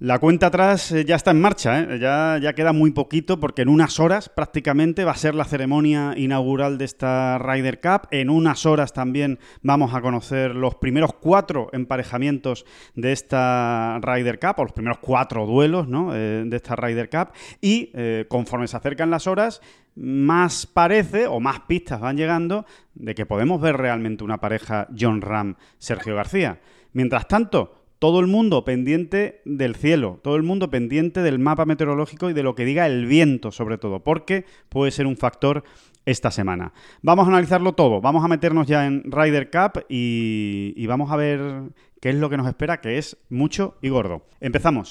La cuenta atrás eh, ya está en marcha, ¿eh? ya, ya queda muy poquito porque en unas horas prácticamente va a ser la ceremonia inaugural de esta Ryder Cup. En unas horas también vamos a conocer los primeros cuatro emparejamientos de esta Ryder Cup, o los primeros cuatro duelos eh, de esta Ryder Cup. Y conforme se acercan las horas, más parece o más pistas van llegando de que podemos ver realmente una pareja John Ram-Sergio García. Mientras tanto, todo el mundo pendiente del cielo, todo el mundo pendiente del mapa meteorológico y de lo que diga el viento sobre todo, porque puede ser un factor esta semana. Vamos a analizarlo todo, vamos a meternos ya en Ryder Cup y, y vamos a ver qué es lo que nos espera, que es mucho y gordo. Empezamos.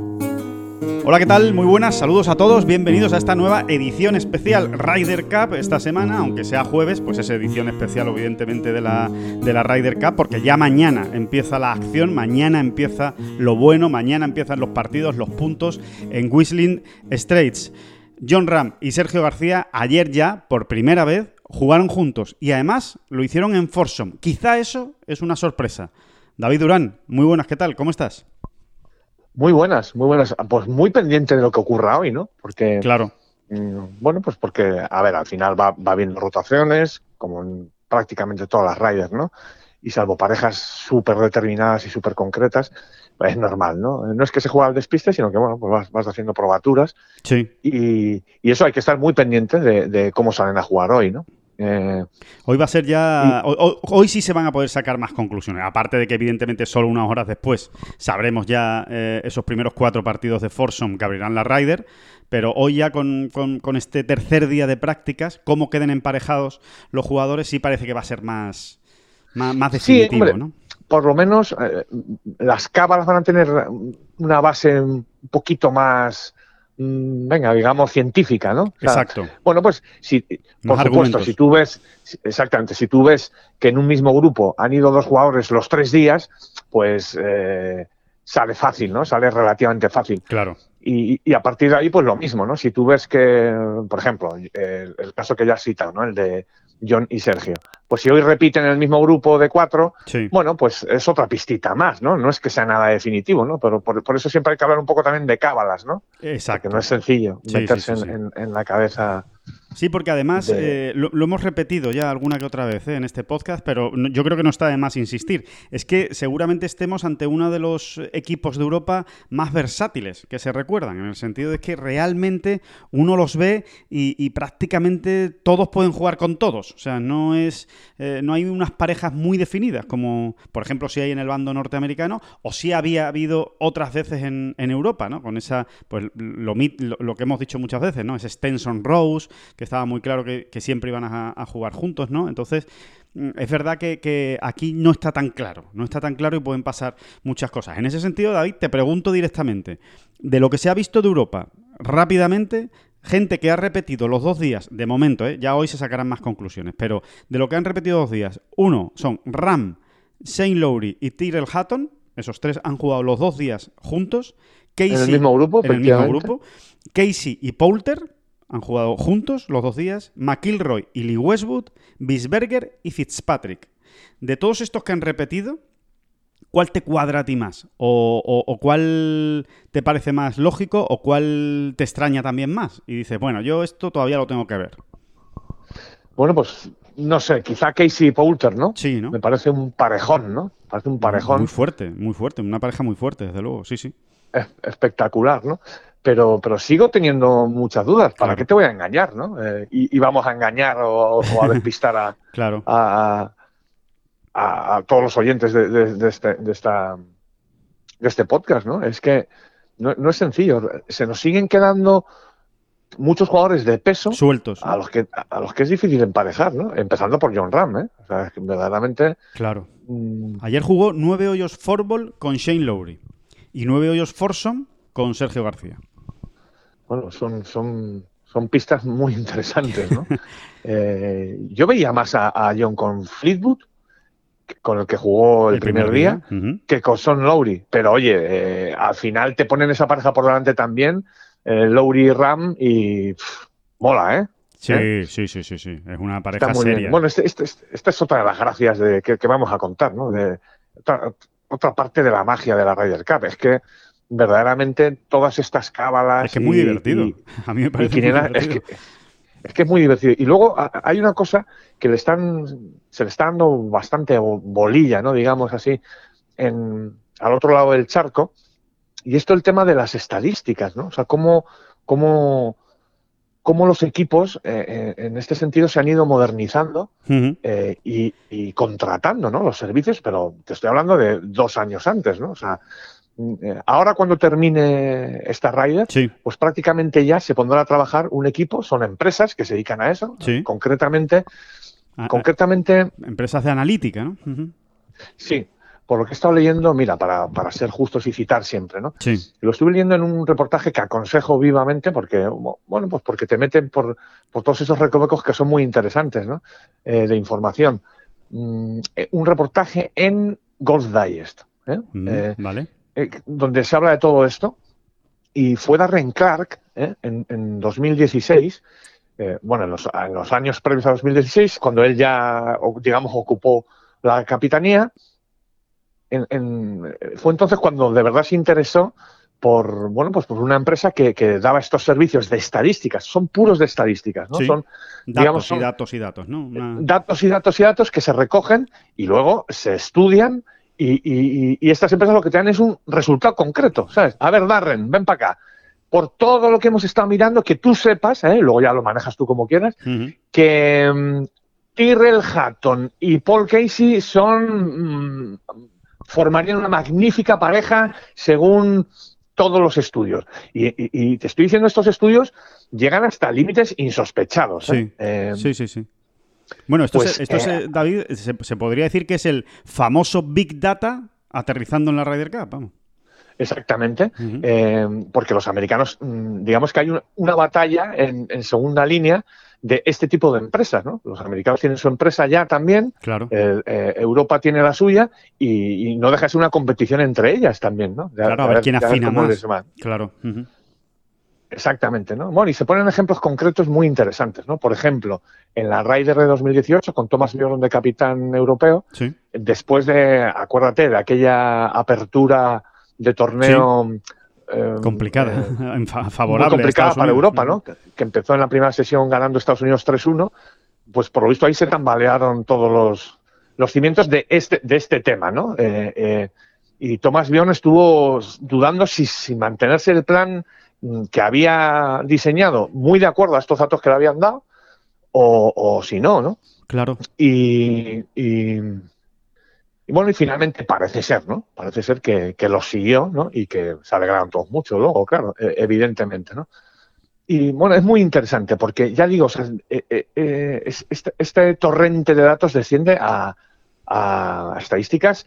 Hola, ¿qué tal? Muy buenas, saludos a todos, bienvenidos a esta nueva edición especial Ryder Cup esta semana, aunque sea jueves, pues es edición especial evidentemente de la, de la Ryder Cup, porque ya mañana empieza la acción, mañana empieza lo bueno, mañana empiezan los partidos, los puntos en Whistling Straits. John Ram y Sergio García ayer ya, por primera vez, jugaron juntos y además lo hicieron en Forsome. Quizá eso es una sorpresa. David Durán, muy buenas, ¿qué tal? ¿Cómo estás? Muy buenas, muy buenas. Pues muy pendiente de lo que ocurra hoy, ¿no? Porque. Claro. Mm, bueno, pues porque, a ver, al final va, va habiendo rotaciones, como en prácticamente todas las riders, ¿no? Y salvo parejas súper determinadas y súper concretas, es normal, ¿no? No es que se juegue al despiste, sino que, bueno, pues vas, haciendo probaturas. Sí. Y, y, eso hay que estar muy pendiente de, de cómo salen a jugar hoy, ¿no? Eh, hoy va a ser ya. Hoy, sí se van a poder sacar más conclusiones. Aparte de que, evidentemente, solo unas horas después sabremos ya eh, esos primeros cuatro partidos de Forsome que abrirán la Ryder. Pero hoy ya con, este tercer día de prácticas, cómo queden emparejados los jugadores, sí parece que va a ser más, más, definitivo, ¿no? Por lo menos eh, las cábalas van a tener una base un poquito más venga, digamos, científica, ¿no? Exacto. Bueno, pues, si, por supuesto, si tú ves, exactamente, si tú ves que en un mismo grupo han ido dos jugadores los tres días, pues eh, sale fácil, ¿no? Sale relativamente fácil. Claro. Y, a partir de ahí, pues lo mismo, ¿no? Si tú ves que, por ejemplo, el, el caso que ya has citado, ¿no? El de John y Sergio. Pues si hoy repiten el mismo grupo de cuatro, bueno, pues es otra pistita más, ¿no? No es que sea nada definitivo, ¿no? Pero por, eso siempre hay que hablar un poco también de cábalas, ¿no? Exacto. Que no es sencillo meterse en, la cabeza Sí, porque además eh, lo, hemos repetido ya alguna que otra vez eh, en este podcast, pero yo creo que no está de más insistir. Es que seguramente estemos ante uno de los equipos de Europa más versátiles que se recuerdan, en el sentido de que realmente uno los ve y, prácticamente todos pueden jugar con todos. O sea, no es, eh, no hay unas parejas muy definidas, como por ejemplo si hay en el bando norteamericano, o si había habido otras veces en, Europa, ¿no? Con esa, pues lo, lo, que hemos dicho muchas veces, ¿no? Es Stenson Rose que estaba muy claro que, siempre iban a, jugar juntos, ¿no? Entonces, mm, es verdad que, aquí no está tan claro, no está tan claro y pueden pasar muchas cosas. En ese sentido, David, te pregunto directamente, de lo que se ha visto de Europa, rápidamente, gente que ha repetido los dos días, de momento, ¿eh? ya hoy se sacarán más conclusiones, pero de lo que han repetido dos días, uno son Ram, Shane Lowry y Tyrell Hatton, esos tres han jugado los dos días juntos. Casey, en el mismo grupo, en el mismo grupo. Casey y Poulter, han jugado juntos los dos días McIlroy y Lee Westwood, Bisberger y Fitzpatrick. De todos estos que han repetido, ¿cuál te cuadra a ti más? O, cuál te parece más lógico? ¿O cuál te extraña también más? Y dices, bueno, yo esto todavía lo tengo que ver. Bueno, pues no sé, quizá Casey Poulter, ¿no? Sí, ¿no? Me parece un parejón, ¿no? Parece un parejón. Muy fuerte, muy fuerte, una pareja muy fuerte, desde luego, sí, sí. espectacular, ¿no? Pero, pero sigo teniendo muchas dudas. ¿Para qué te voy a engañar? ¿no? Eh, y, vamos a engañar o, a despistar a, claro. a, a, todos los oyentes de, de, este, de, esta, de este podcast. ¿no? Es que no, es sencillo. Se nos siguen quedando muchos jugadores de peso sueltos a los que a los que es difícil emparejar, ¿no? Empezando por John Ram, ¿eh? O sea, es que verdaderamente. Claro. Mm. Ayer jugó nueve hoyos Forball con Shane Lowry y nueve hoyos Forsom con Sergio García. Bueno, son, son, son pistas muy interesantes, ¿no? Eh, yo veía más a, John con Fleetwood, con el que jugó el, primer, día, que con Son Lowry. Pero oye, eh, al final te ponen esa pareja por delante también, eh, Lowry y Ram, y mola, ¿eh? Sí, sí, sí, sí, sí. Es una pareja seria. Bueno, este, este, esta es otra de las gracias de, que, vamos a contar, ¿no? De, otra, parte de la magia de la Ryder Cup. Es que verdaderamente todas estas cábalas. Es que es muy divertido. a mí me parece muy divertido. Es que, es muy divertido. Y luego hay una cosa que le están, se le está dando bastante bolilla, ¿no? Digamos así, en, al otro lado del charco. Y esto el tema de las estadísticas, ¿no? O sea, cómo, cómo cómo los equipos eh, eh, en este sentido se han ido modernizando eh, y, contratando ¿no? los servicios, pero te estoy hablando de dos años antes, ¿no? O sea, ahora cuando termine esta Rider, pues prácticamente ya se pondrá a trabajar un equipo, son empresas que se dedican a eso, concretamente, ah, ah. concretamente... Empresas de analítica, ¿no? Sí, por lo que he estado leyendo, mira, para, para ser justos y citar siempre, ¿no? Sí. Lo estuve leyendo en un reportaje que aconsejo vivamente porque, bueno, pues porque te meten por, por todos esos recovecos que son muy interesantes, ¿no? Eh, de información. Mm, eh, un reportaje en Golf Digest, ¿eh? Mm, vale. Donde se habla de todo esto. Y fue Darren Clark en, en 2016 bueno, en los, en los, años previos a 2016, cuando él ya, digamos, ocupó la capitanía, fue entonces cuando de verdad se interesó por bueno pues por una empresa que, daba estos servicios de estadísticas. Son puros de estadísticas no son datos y datos y datos no datos y datos y datos que se recogen y luego se estudian y, estas empresas lo que te dan es un resultado concreto sabes a ver Darren ven para acá por todo lo que hemos estado mirando que tú sepas ¿eh? luego ya lo manejas tú como quieras que mm, Tyrrell Hatton y Paul Casey son mm, formarían una magnífica pareja según todos los estudios. Y, te estoy diciendo, estos estudios llegan hasta límites insospechados. ¿eh? Eh, sí, sí, sí, Bueno, esto, pues, esto eh, David, se, podría decir que es el famoso Big Data aterrizando en la Ryder Cup. Vamos. Exactamente, porque los americanos, mm, digamos que hay una, batalla en, segunda línea de este tipo de empresas, ¿no? Los americanos tienen su empresa ya también, claro. Eh, Europa tiene la suya y, no deja de ser una competición entre ellas también, ¿no? claro, a ver, quién afina más. Claro. Exactamente, ¿no? Bueno, y se ponen ejemplos concretos muy interesantes, ¿no? Por ejemplo, en la Ryder de 2018, con Thomas Bjorn de capitán europeo, después de, acuérdate, de aquella apertura de torneo... Em, complicada, eh, favorable. complicada para Europa, ¿no? Que, empezó en la primera sesión ganando Estados Unidos 3-1, pues por lo visto ahí se tambalearon todos los, los cimientos de este, de este tema, ¿no? Eh, eh, y Tomás Bion estuvo dudando si, si, mantenerse el plan que había diseñado, muy de acuerdo a estos datos que le habían dado, o, o si no, ¿no? Claro. y, y bueno, y finalmente parece ser, ¿no? Parece ser que, lo siguió, ¿no? Y que se alegraron todos mucho luego, claro, e, evidentemente, ¿no? Y bueno, es muy interesante porque ya digo, eh, eh, este, este, torrente de datos desciende a, a estadísticas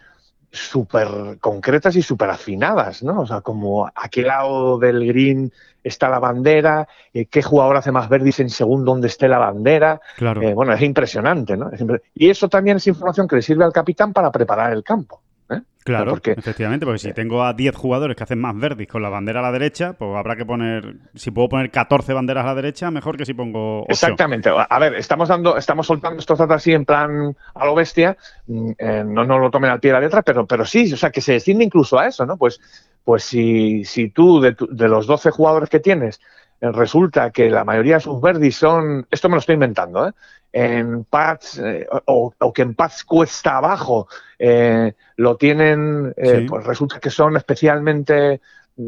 súper concretas y súper afinadas, ¿no? O sea, como a qué lado del green está la bandera, eh, qué jugador hace más verdes en según dónde esté la bandera. Claro. Eh, bueno, es impresionante, ¿no? Y eso también es información que le sirve al capitán para preparar el campo. ¿Eh? Claro, porque, efectivamente, porque si tengo a 10 jugadores que hacen más verdes con la bandera a la derecha, pues habrá que poner, si puedo poner 14 banderas a la derecha, mejor que si pongo 8. Exactamente. A ver, estamos dando, estamos soltando estos datos así en plan a lo bestia, mm, no nos lo tomen al pie de la letra, pero, pero sí, o sea, que se desciende incluso a eso, ¿no? Pues, pues si, si tú, de, de los 12 jugadores que tienes, eh, resulta que la mayoría de sus verdis son, esto me lo estoy inventando, ¿eh? en pads eh, o, que en pads cuesta abajo eh, lo tienen, pues resulta que son especialmente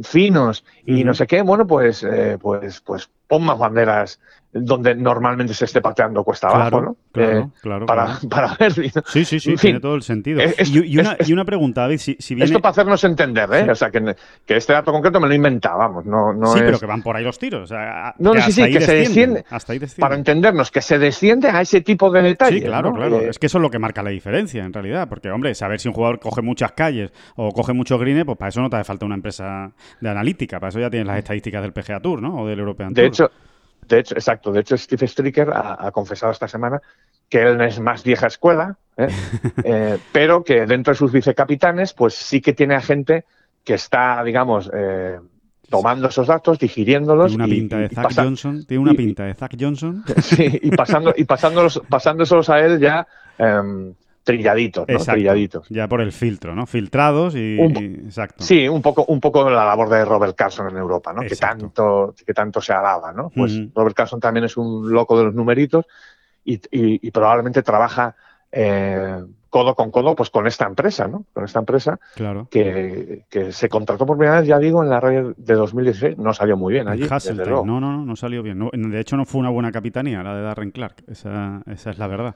finos y no sé qué, bueno, pues, pues, pues pon más banderas donde normalmente se esté pateando cuesta abajo, ¿no? Claro, eh, claro, para, para, ver. Sí, sí, sí, tiene todo el sentido. y, una, y, una, pregunta, David, si, si viene... Esto para hacernos entender, ¿eh? O sea, que, que, este dato concreto me lo inventábamos, no, no Sí, es... pero que van por ahí los tiros. O sea, no, no, sí, sí, que se desciende. Hasta ahí desciende. Para entendernos, que se desciende a ese tipo de detalles. Sí, claro, ¿no? claro. Eh, es que eso es lo que marca la diferencia, en realidad. Porque, hombre, saber si un jugador coge muchas calles o coge muchos greens, pues para eso no te hace falta una empresa de analítica. Para eso ya tienes las estadísticas del PGA Tour, ¿no? O del European Tour. De hecho, de hecho, exacto. De hecho, Steve Stricker ha, ha confesado esta semana que él es más vieja escuela, ¿eh? eh, pero que dentro de sus vicecapitanes, pues sí que tiene a gente que está, digamos, eh, tomando esos datos, digiriéndololos. Tiene una pinta y, de Zach Johnson. Tiene una pinta de Zach Johnson. Sí, y pasando, y pasándolos, pasándoselos a él ya. Trilladitos, ¿no? Exacto. Trilladitos. Ya por el filtro, ¿no? Filtrados y, Un- y- exacto. Sí, un poco, un poco la labor de Robert Carson en Europa, ¿no? Que tanto, que tanto se alaba, ¿no? Pues. Robert Carson también es un loco de los numeritos y, y- y probablemente trabaja eh, codo con codo pues con esta empresa, ¿no? Con esta empresa Claro. que, que se contrató por primera vez, ya digo, en la red de 2016. No salió muy bien allí, desde luego. No, no, no, no salió bien. No, de hecho, no fue una buena capitanía la de Darren Clark. Esa, esa es la verdad.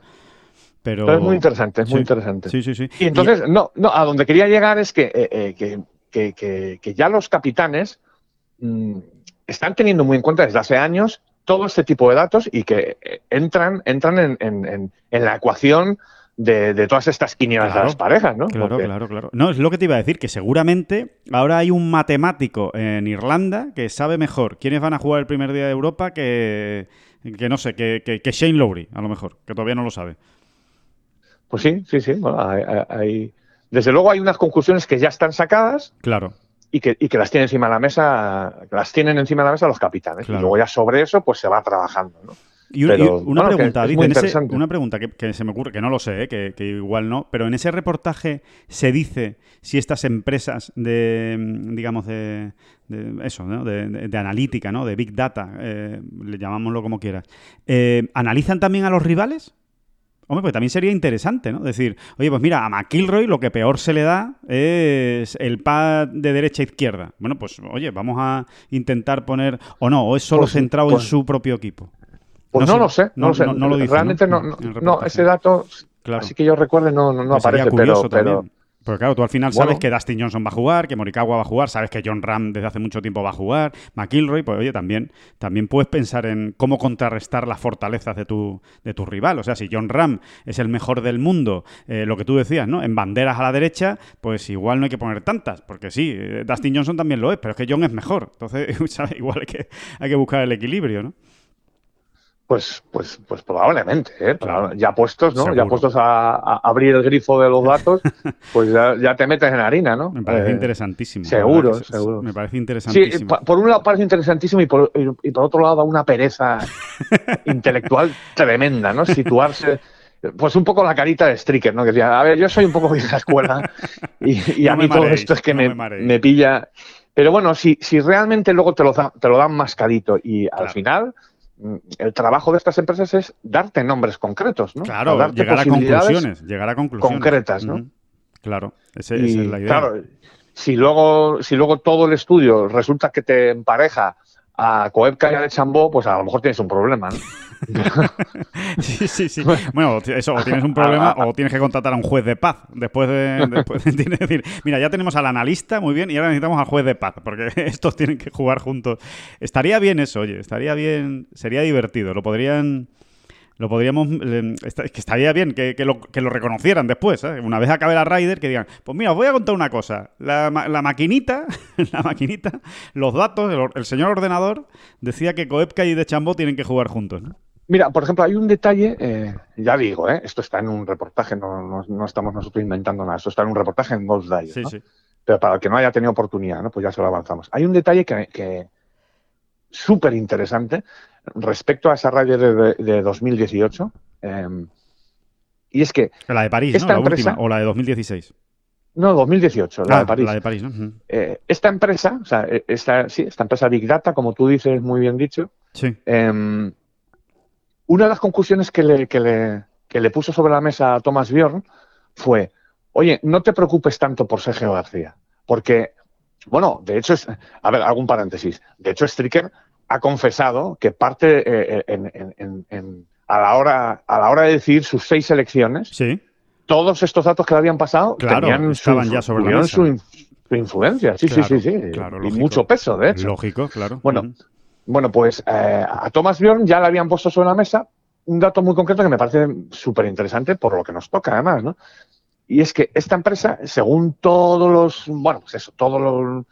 Pero, es muy interesante, es muy interesante. Sí, sí, sí. Y entonces, no, no, a donde quería llegar es que, eh, eh, que, que- que- ya los capitanes mm, están teniendo muy en cuenta desde hace años todo este tipo de datos y que eh, entran, entran en, en- en- en la ecuación de, de todas estas quinielas Claro, de las parejas, ¿no? Claro, Porque- claro, claro. No, es lo que te iba a decir, que seguramente ahora hay un matemático en Irlanda que sabe mejor quiénes van a jugar el primer día de Europa que, que no sé, que, que- que Shane Lowry, a lo mejor, que todavía no lo sabe. Pues sí, sí, sí. bueno, hay- hay- hay- desde luego hay unas conclusiones que ya están sacadas Claro. y que, y que las tienen encima de la mesa, las tienen encima de la mesa los capitanes. Claro. Y luego ya sobre eso, pues se va trabajando, ¿no? Y, un- y Pero, una bueno, pregunta, David, en ese- una pregunta que, que se me ocurre, que no lo sé, ¿eh? que, que igual no, pero en ese reportaje se dice si estas empresas de, mm, digamos, de, de eso, ¿no? de, de- de analítica, ¿no? de Big Data, eh, le llamámoslo como quieras, eh, ¿analizan también a los rivales? Hombre, pues también sería interesante, ¿no? Decir, oye, pues mira, a McIlroy lo que peor se le da es el pad de derecha a izquierda. Bueno, pues oye, vamos a intentar poner, o no, o es solo Pues- centrado en pues- su propio equipo. Pues No no, sé, lo sé, no, lo sé. no- no lo dice, Realmente ¿no? no, ese dato, Claro. así que yo recuerde, no, no, no Pues aparece, curioso pero, pero claro, tú al final sabes que Dustin Johnson va a jugar, que Morikawa va a jugar, sabes que John Ram desde hace mucho tiempo va a jugar, McIlroy, pues oye, también, también puedes pensar en cómo contrarrestar las fortalezas de tu, de tu rival. O sea, si John Ram es el mejor del mundo, eh, lo que tú decías, ¿no? En banderas a la derecha, pues igual no hay que poner tantas, porque sí, eh, Dustin Johnson también lo es, pero es que John es mejor. Entonces, ¿sabes? igual hay que, hay que buscar el equilibrio, ¿no? Pues, pues, pues probablemente, ¿eh? Claro. ya puestos, ¿no? Seguro. Ya puestos a, a abrir el grifo de los datos, pues ya, ya te metes en harina, ¿no? Me parece Eh, interesantísimo. seguro, seguro. Me parece interesantísimo. por un lado parece interesantísimo y por, y, y por otro lado da una pereza intelectual tremenda, ¿no? Situarse, pues un poco la carita de Stricker, ¿no? Que decía, a ver, yo soy un poco vieja escuela y, y a mí todo esto es que no me, me mareéis. me pilla. Pero bueno, si, si realmente luego te lo, da- te lo dan mascadito y al Claro. final el trabajo de estas empresas es darte nombres concretos, ¿no? Claro, darte llegar a conclusiones, llegar a conclusiones. concretas, ¿no? Claro, ese- Y, esa es la idea. Claro, si luego, si luego todo el estudio resulta que te empareja a Koepka y a de Chambó, pues a lo mejor tienes un problema, ¿no? Sí, sí, sí. Bueno, eso, o tienes un problema o tienes que contratar a un juez de paz. Después de. Después de que decir, mira, ya tenemos al analista, muy bien, y ahora necesitamos al juez de paz, porque estos tienen que jugar juntos. Estaría bien eso, oye, estaría bien, sería divertido. Lo podrían. Lo podríamos. eh, que estaría bien que, que lo, que lo reconocieran después. ¿eh? Una vez acabe la Rider, que digan: Pues mira, os voy a contar una cosa. La, la maquinita, la maquinita, los datos, el, or- el señor ordenador decía que Koepka y De Chambó tienen que jugar juntos. ¿no? Mira, por ejemplo, hay un detalle, eh, ya digo, ¿eh? esto está en un reportaje, no, no- no estamos nosotros inventando nada, esto está en un reportaje en Golf Digest, Sí, sí. Pero para el que no haya tenido oportunidad, ¿no? pues ya se lo avanzamos. Hay un detalle que, que súper interesante respecto a esa Ryder de, de 2018, eh, y es que, La de París, ¿no? La empresa- última, o la de 2016. no, 2018, la Ah, de París. La de París, ¿no? Eh, esta empresa, o sea, eh, esta, sí, esta empresa Big Data, como tú dices muy bien dicho, Sí. eh, una de las conclusiones que le, que, le, que le puso sobre la mesa a Thomas Bjorn fue, oye, no te preocupes tanto por Sergio García, porque, bueno, de hecho, es, a ver, algún paréntesis, de hecho Stricker ha confesado que parte eh, en, a, la hora, a la hora de decidir sus seis elecciones, sí. todos estos datos que le habían pasado tenían estaban ya sobre la Su, influencia. Sí, sí, sí, sí. y mucho peso, de hecho. Lógico, claro. Bueno, bueno pues eh, a Thomas Bjorn ya le habían puesto sobre la mesa un dato muy concreto que me parece súper interesante por lo que nos toca, además, ¿no? Y es que esta empresa, según todos los, bueno, pues eso, todos los,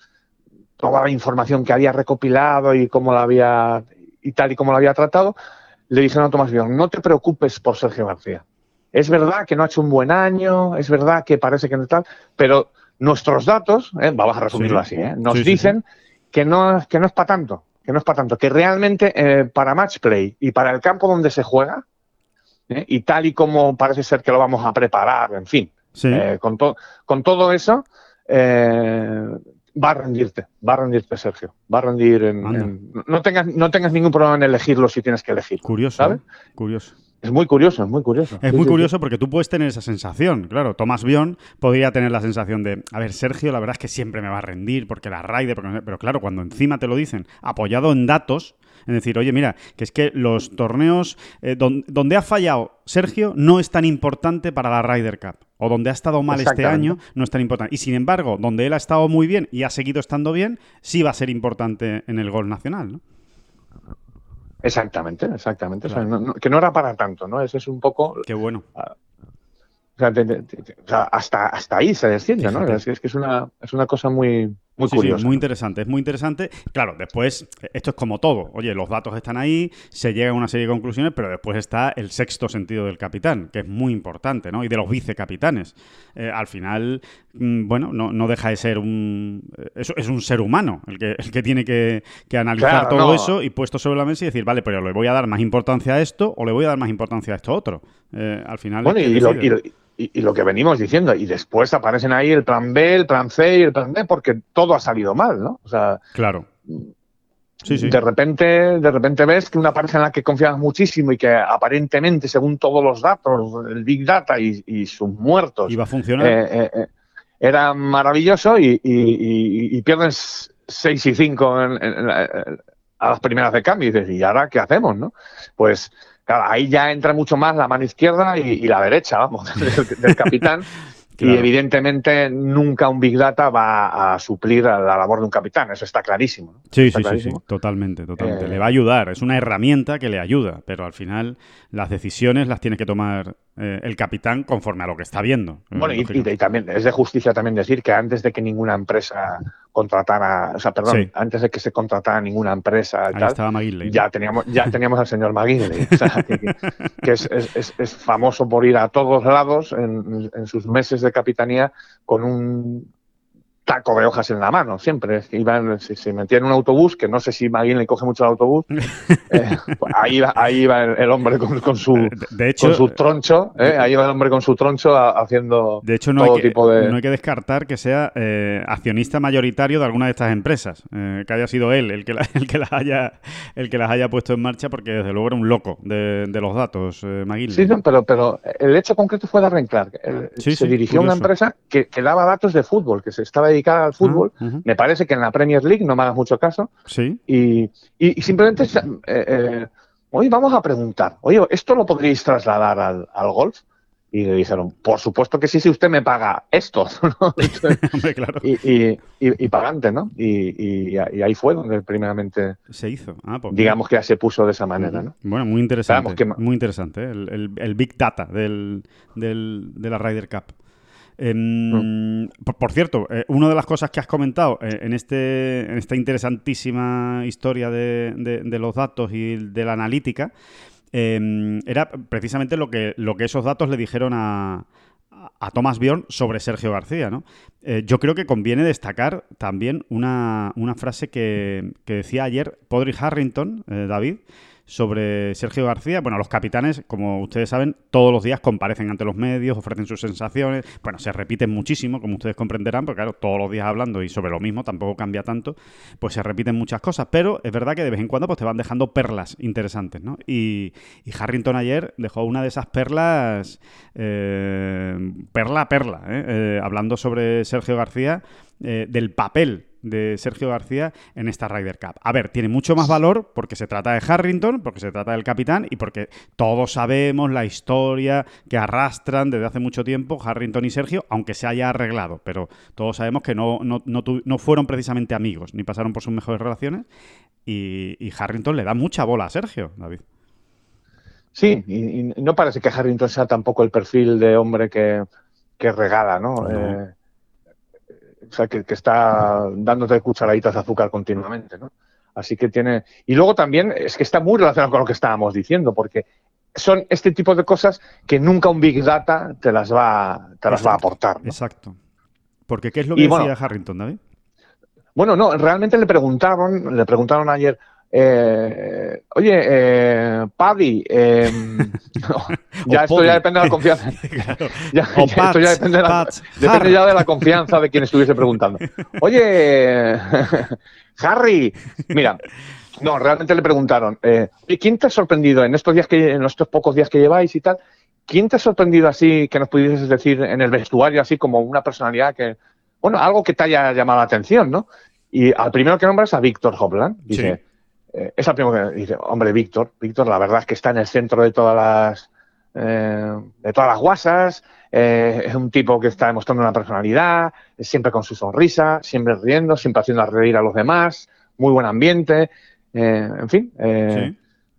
toda la información que había recopilado y cómo la había, y tal y como la había tratado, le dijeron a Tomás Bjorn, no te preocupes por Sergio García. Es verdad que no ha hecho un buen año, es verdad que parece que no tal, pero nuestros datos, ¿eh? vamos a resumirlo así, ¿eh? nos dicen Que, no, que no es para tanto, que no es para tanto, que realmente eh, para match play y para el campo donde se juega, ¿eh? y tal y como parece ser que lo vamos a preparar, en fin, con, con todo eso, va a rendirte, va a rendirte, Sergio. Va a rendir en, no, tengas, no tengas ningún problema en elegirlo si tienes que elegir. Curioso, ¿sabes? Curioso. Es muy curioso, es muy curioso. Es muy curioso porque tú puedes tener esa sensación. Claro, Tomás Bion podría tener la sensación de, a ver, Sergio, la verdad es que siempre me va a rendir porque la raide, porque... pero claro, cuando encima te lo dicen apoyado en datos, es decir, oye, mira, que es que los torneos eh, donde, ha fallado Sergio no es tan importante para la Ryder Cup. O donde ha estado mal este año no es tan importante. Y sin embargo, donde él ha estado muy bien y ha seguido estando bien, sí va a ser importante en el gol nacional, ¿no? Exactamente, exactamente. que no era para tanto, ¿no? Ese es un poco. Qué bueno. Ah, o sea, hasta, hasta ahí se desciende, ¿no? Es que, es una, es una cosa muy, muy curiosa. muy interesante, es muy interesante. Claro, después, esto es como todo. Oye, los datos están ahí, se llega a una serie de conclusiones, pero después está el sexto sentido del capitán, que es muy importante, ¿no? Y de los vicecapitanes. Eh, al final, mm, bueno, no, deja de ser un. Eso es un ser humano el que, el que tiene que, analizar todo eso y puesto sobre la mesa y decir, vale, pero le voy a dar más importancia a esto o le voy a dar más importancia a esto otro. Eh, al final. Bueno, y, lo, y, lo que venimos diciendo, y después aparecen ahí el plan B, el plan C y el plan D, porque todo ha salido mal, ¿no? O sea, claro. Sí, sí. De repente, de repente ves que una pareja en la que confiabas muchísimo y que aparentemente, según todos los datos, el Big Data y, sus muertos, iba a funcionar. Eh, eh, eh, era maravilloso y, y, pierden 6 y 5 a las primeras de cambio. Y dices, ¿y ahora qué hacemos? no Pues Claro, ahí ya entra mucho más la mano izquierda y, la derecha, vamos, del, capitán. Y evidentemente nunca un Big Data va a suplir a la labor de un capitán, eso está clarísimo. Sí, sí, sí, totalmente, totalmente. Eh, le va a ayudar, es una herramienta que le ayuda, pero al final las decisiones las tiene que tomar eh, el capitán conforme a lo que está viendo. Bueno, y, también es de justicia también decir que antes de que ninguna empresa contratara, o sea, perdón, antes de que se contratara ninguna empresa, ya teníamos ya teníamos al señor McGinley, que, es, famoso por ir a todos lados en sus meses de capitanía con un taco de hojas en la mano, siempre. Iban, si se metía en un autobús, que no sé si alguien le coge mucho el autobús, eh, pues ahí, va, ahí va el, hombre con, su, de hecho, con su troncho, eh, ahí va el hombre con su troncho haciendo de hecho, no todo hay que, tipo de... No hay que descartar que sea eh, accionista mayoritario de alguna de estas empresas, que haya sido él el que, el, que las haya, el que las haya puesto en marcha, porque desde luego era un loco de, los datos, Maguil. Sí, pero, pero el hecho concreto fue Darren Clark. se dirigió a una empresa que, que, daba datos de fútbol, que se estaba dedicada al fútbol. Ah, me parece que en la Premier League no me hagas mucho caso. Sí. Y, y, simplemente, eh, eh, hoy vamos a preguntar, oye, ¿esto lo podríais trasladar al, al golf? Y le dijeron, por supuesto que sí, si usted me paga esto. claro. y, y, pagante, ¿no? Y, ahí fue donde primeramente se hizo. Ah, pues digamos que ya se puso de esa manera, ¿no? Bueno, muy interesante. Muy interesante, ¿eh? el, el, Big Data del, del, de la Ryder Cup. Mm. por, cierto, eh, una de las cosas que has comentado eh, en, este, en esta interesantísima historia de, los datos y de la analítica em, era precisamente lo que, lo que esos datos le dijeron a, a Thomas Bjorn sobre Sergio García. ¿no? Eh, yo creo que conviene destacar también una, frase que, que, decía ayer Podri Harrington, David, sobre Sergio García. Bueno, los capitanes, como ustedes saben, todos los días comparecen ante los medios, ofrecen sus sensaciones. Bueno, se repiten muchísimo, como ustedes comprenderán, porque claro, todos los días hablando y sobre lo mismo tampoco cambia tanto, pues se repiten muchas cosas. Pero es verdad que de vez en cuando pues te van dejando perlas interesantes, ¿no? Y, Harrington ayer dejó una de esas perlas, eh, perla a perla, ¿eh? Eh, hablando sobre Sergio García, del papel de Sergio García en esta Ryder Cup. A ver, tiene mucho más valor porque se trata de Harrington, porque se trata del capitán y porque todos sabemos la historia que arrastran desde hace mucho tiempo Harrington y Sergio, aunque se haya arreglado, pero todos sabemos que no, no, no, fueron precisamente amigos, ni pasaron por sus mejores relaciones. Y, y Harrington le da mucha bola a Sergio, David. Sí, y, no parece que Harrington sea tampoco el perfil de hombre que, regala, ¿no? Eh, o sea, que, está dándote cucharaditas de azúcar continuamente, ¿no? Así que tiene. Y luego también es que está muy relacionado con lo que estábamos diciendo, porque son este tipo de cosas que nunca un Big Data te las va, te las va a aportar. Exacto. Porque ¿qué es lo que decía Harrington, David? Bueno, no, realmente le preguntaron, le preguntaron ayer, eh, oye, eh, Paddy, em, ya esto ya depende de la confianza. ya, esto ya depende, de la, depende ya de la confianza de quien estuviese preguntando. Oye, Harry, mira, no, realmente le preguntaron, eh, ¿quién te ha sorprendido en estos días que, en estos pocos días que lleváis y tal? ¿Quién te ha sorprendido así que nos pudieses decir en el vestuario así como una personalidad que, bueno, algo que te haya llamado la atención, ¿no? Y al primero que nombras a Víctor Hopland. Dice, eh, es el primero que dice, hombre, Víctor, Víctor, la verdad es que está en el centro de todas las eh, de todas las guasas, eh, es un tipo que está demostrando una personalidad, siempre con su sonrisa, siempre riendo, siempre haciendo reír a los demás, muy buen ambiente, en fin.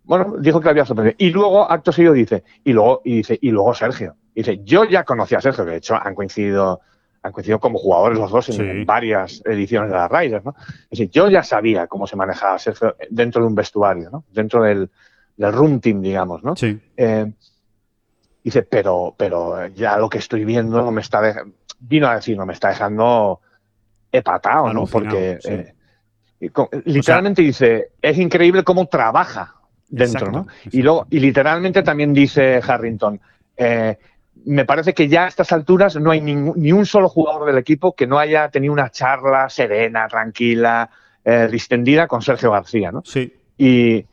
Bueno, dijo que le había sorprendido. Y luego, acto seguido, dice, y luego, y dice, y luego Sergio. Dice, yo ya conocí a Sergio, que de hecho han coincidido han coincidido como jugadores los dos en varias ediciones de la Riders, ¿no? Es decir, yo ya sabía cómo se manejaba Sergio dentro de un vestuario, ¿no? Dentro del, del room team, digamos, ¿no? Sí. Eh, dice, pero, pero ya lo que estoy viendo no me está dejando, vino a decir, no me está dejando hepatado, ¿no? Porque eh, literalmente dice, es increíble cómo trabaja dentro, ¿no? Y luego, y literalmente también dice Harrington, eh, me parece que ya a estas alturas no hay ni un solo jugador del equipo que no haya tenido una charla serena, tranquila, eh, distendida con Sergio García, ¿no? Sí. Y,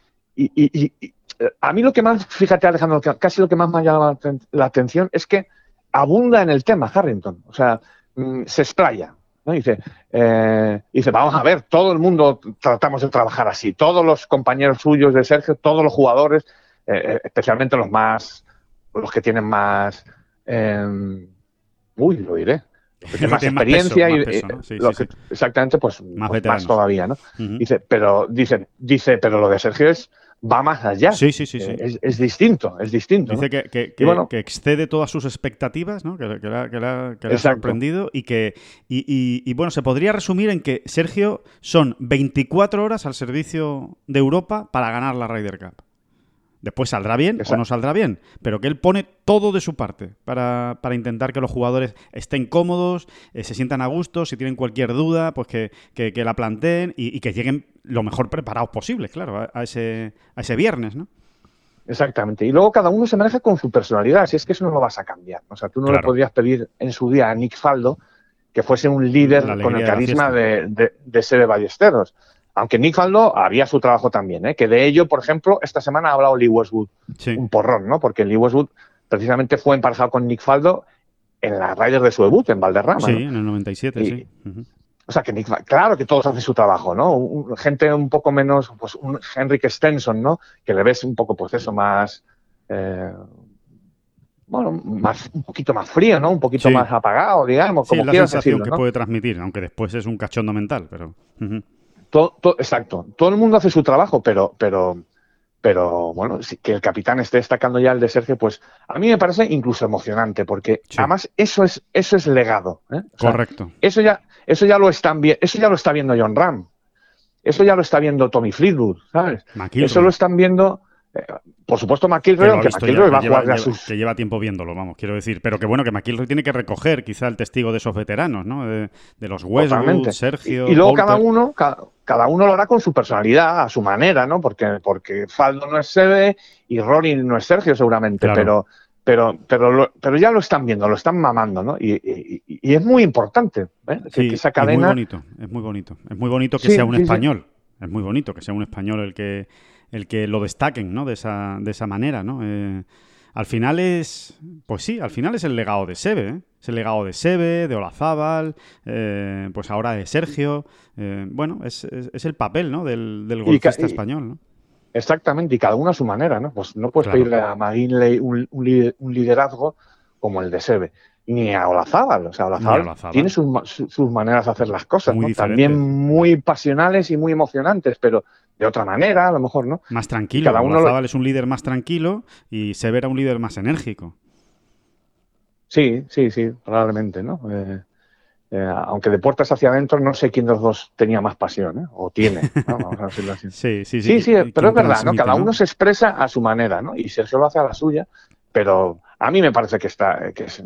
a mí lo que más, fíjate Alejandro, casi lo que más me ha llamado la atención es que abunda en el tema Harrington, o sea, mm, se explaya. ¿no? Dice, eh, dice, vamos a ver, todo el mundo tratamos de trabajar así, todos los compañeros suyos de Sergio, todos los jugadores, eh, especialmente los más, los que tienen más eh, uy, lo diré. más experiencia y exactamente, pues más, todavía, ¿no? Dice, pero dice, dice, pero lo de Sergio es va más allá. Sí, sí, sí. Eh, es, distinto, es distinto. Dice que, que, excede todas sus expectativas, ¿no? Que, le ha sorprendido y que, y, y, bueno, se podría resumir en que Sergio son 24 horas al servicio de Europa para ganar la Ryder Cup. Después saldrá bien o no saldrá bien, pero que él pone todo de su parte para, intentar que los jugadores estén cómodos, eh, se sientan a gusto, si tienen cualquier duda, pues que, la planteen y, que lleguen lo mejor preparados posible, claro, a, ese, a ese viernes, ¿no? Exactamente. Y luego cada uno se maneja con su personalidad, si es que eso no lo vas a cambiar. O sea, tú no le podrías pedir en su día a Nick Faldo que fuese un líder con el carisma de, de, de Ballesteros aunque Nick Faldo había su trabajo también, ¿eh? que de ello, por ejemplo, esta semana ha hablado Lee Westwood, un porrón, ¿no? Porque Lee Westwood precisamente fue emparejado con Nick Faldo en la Riders de su debut, en Valderrama. Sí, en el 97, sí. O sea, que Nick, claro que todos hacen su trabajo, ¿no? gente un poco menos, pues un Henrik Stenson, ¿no? Que le ves un poco, pues eso, más... Eh, bueno, más, un poquito más frío, ¿no? Un poquito más apagado, digamos, como sí, la sensación que puede transmitir, aunque después es un cachondo mental, pero exacto. Todo el mundo hace su trabajo, pero, pero, pero bueno, que el capitán esté destacando ya el de Sergio, pues a mí me parece incluso emocionante, porque además eso es, eso es legado. ¿eh? Correcto. Eso ya, eso ya lo están eso ya lo está viendo John Ram. Eso ya lo está viendo Tommy Fleetwood, ¿sabes? Eso lo están viendo por supuesto, McIlroy, aunque McIlroy va a jugar lleva, Que lleva tiempo viéndolo, vamos, quiero decir. Pero que bueno, que McIlroy tiene que recoger quizá el testigo de esos veteranos, ¿no? De, los Westwood, Sergio. Y, luego cada uno, cada, uno lo hará con su personalidad, a su manera, ¿no? Porque, porque Faldo no es Sebe y Rory no es Sergio, seguramente, pero. Pero, pero, pero ya lo están viendo, lo están mamando, ¿no? Y, es muy importante ¿eh? que, esa cadena. Es muy bonito, es muy bonito. Es muy bonito que sea un español. Es muy bonito que sea un español el que, el que lo destaquen, ¿no? De esa, de esa manera, ¿no? Eh, al final es, pues sí, al final es el legado de Sebe, ¿eh? es el legado de Sebe, de Olazábal, eh, pues ahora de Sergio, eh, bueno, es, el papel, ¿no? Del, del golfista español, ¿no? Exactamente, y cada uno a su manera, ¿no? Pues no puedes pedirle a McGinley un, un, liderazgo como el de Sebe, ni a Olazábal. O sea, Olazábal, tiene sus, maneras de hacer las cosas, También muy pasionales y muy emocionantes, pero de otra manera, a lo mejor, ¿no? Más tranquilo. Cada uno es un líder más tranquilo y Sebe era un líder más enérgico. Sí, sí, sí, probablemente, ¿no? Eh, eh, aunque de puertas hacia adentro, no sé quién de los dos tenía más pasión, ¿eh? o tiene, Vamos a decirlo así. sí, sí, sí. Sí, pero es verdad, ¿no? Cada uno se expresa a su manera, ¿no? Y Sergio lo hace a la suya, pero a mí me parece que está, que es,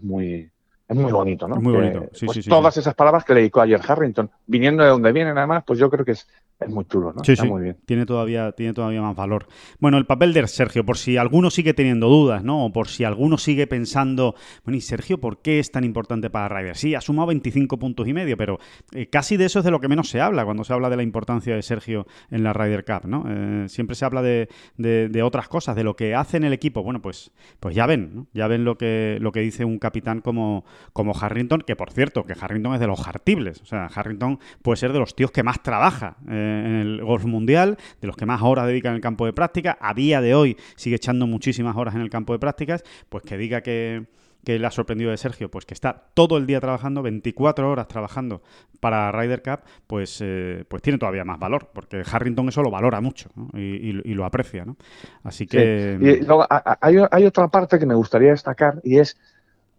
muy, es muy bonito, ¿no? muy bonito. Sí, pues sí, todas esas palabras que le dedicó ayer Harrington, viniendo de donde vienen, además, pues yo creo que es, es muy chulo, ¿no? Sí, sí. muy bien. Tiene todavía, tiene todavía más valor. Bueno, el papel de Sergio, por si alguno sigue teniendo dudas, ¿no? O por si alguno sigue pensando, bueno, ¿y Sergio por qué es tan importante para Ryder? Sí, ha sumado 25 puntos y medio, pero eh, casi de eso es de lo que menos se habla cuando se habla de la importancia de Sergio en la Ryder Cup, ¿no? Eh, siempre se habla de, de, otras cosas, de lo que hace en el equipo. Bueno, pues, pues ya ven, ¿no? Ya ven lo que, lo que dice un capitán como, como Harrington, que por cierto, que Harrington es de los hartibles. O sea, Harrington puede ser de los tíos que más trabaja. Eh, en el golf mundial, de los que más horas dedican en el campo de práctica. A día de hoy sigue echando muchísimas horas en el campo de prácticas. Pues que diga que, le ha sorprendido de Sergio, pues que está todo el día trabajando, 24 horas trabajando para Ryder Cup, pues, eh, pues tiene todavía más valor, porque Harrington eso lo valora mucho y, lo aprecia. ¿no? Así que... hay, otra parte que me gustaría destacar y es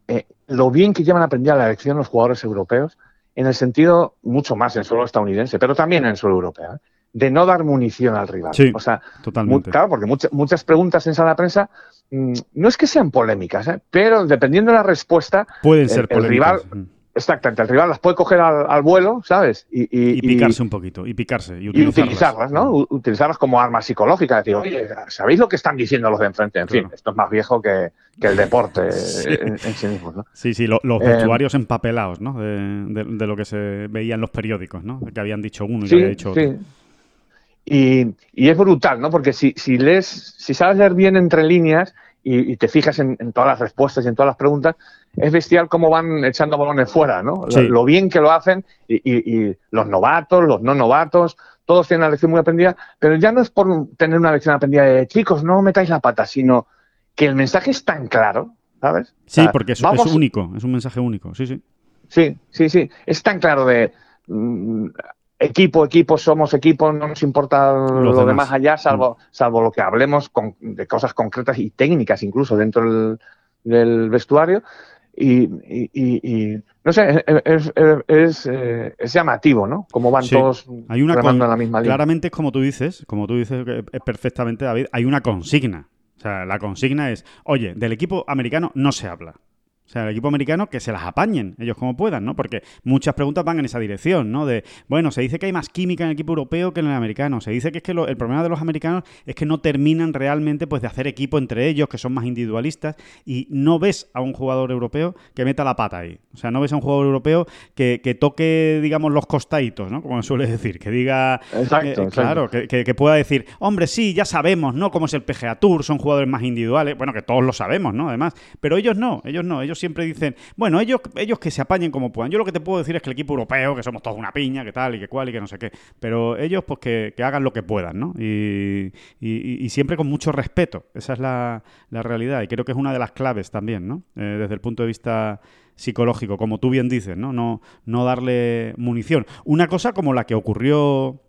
eh, lo bien que llevan a aprender a la elección los jugadores europeos en el sentido mucho más en suelo estadounidense, pero también en suelo europeo, ¿eh? de no dar munición al rival. Sí, o sea, totalmente. claro, porque muchas preguntas en sala de prensa mm, no es que sean polémicas, ¿eh? pero dependiendo de la respuesta, pueden ser el, rival Exactamente, el rival las puede coger al, vuelo, ¿sabes? Y, picarse un poquito, y picarse. Y utilizarlas, ¿no? Utilizarlas como arma psicológica. Decir, oye, ¿sabéis lo que están diciendo los de enfrente? En fin, esto es más viejo que, el deporte en, sí mismo, ¿no? Sí, sí, los eh, vestuarios empapelados, ¿no? De, lo que se veía en los periódicos, ¿no? Que habían dicho uno y había dicho otro. Sí. Y, es brutal, ¿no? Porque si, si lees, si sabes leer bien entre líneas y, te fijas en, todas las respuestas y en todas las preguntas, es bestial cómo van echando balones fuera, ¿no? Lo, bien que lo hacen y, los novatos, los no novatos, todos tienen una lección muy aprendida, pero ya no es por tener una lección aprendida de chicos, no metáis la pata, sino que el mensaje es tan claro, ¿sabes? Sí, porque es, es, único, es un mensaje único, sí, sí. Sí, sí, sí, es tan claro de mm, equipo, equipo, somos equipo, no nos importa lo, demás. allá, salvo, mm. salvo lo que hablemos de cosas concretas y técnicas incluso dentro del, vestuario. Y, no sé, es, eh, es, llamativo, ¿no? Como van todos hay una en la misma línea. Claramente es como tú dices, como tú dices perfectamente, David, hay una consigna. O sea, la consigna es, oye, del equipo americano no se habla. O sea, el equipo americano que se las apañen, ellos como puedan, ¿no? Porque muchas preguntas van en esa dirección, ¿no? De, bueno, se dice que hay más química en el equipo europeo que en el americano. Se dice que es que el problema de los americanos es que no terminan realmente pues de hacer equipo entre ellos, que son más individualistas, y no ves a un jugador europeo que meta la pata ahí. O sea, no ves a un jugador europeo que, toque, digamos, los costaditos, ¿no? Como suele decir, que diga... Exacto, Claro, que, que, pueda decir, hombre, sí, ya sabemos, ¿no? Cómo es el PGA Tour, son jugadores más individuales. Bueno, que todos lo sabemos, ¿no? Además. Pero ellos no, ellos no, ellos siempre dicen, bueno, ellos, ellos que se apañen como puedan. Yo lo que te puedo decir es que el equipo europeo, que somos todos una piña, que tal y que cual y que no sé qué, pero ellos pues que, hagan lo que puedan, ¿no? Y, siempre con mucho respeto. Esa es la, realidad y creo que es una de las claves también, ¿no? Eh, desde el punto de vista psicológico, como tú bien dices, ¿no? No, no darle munición. Una cosa como la que ocurrió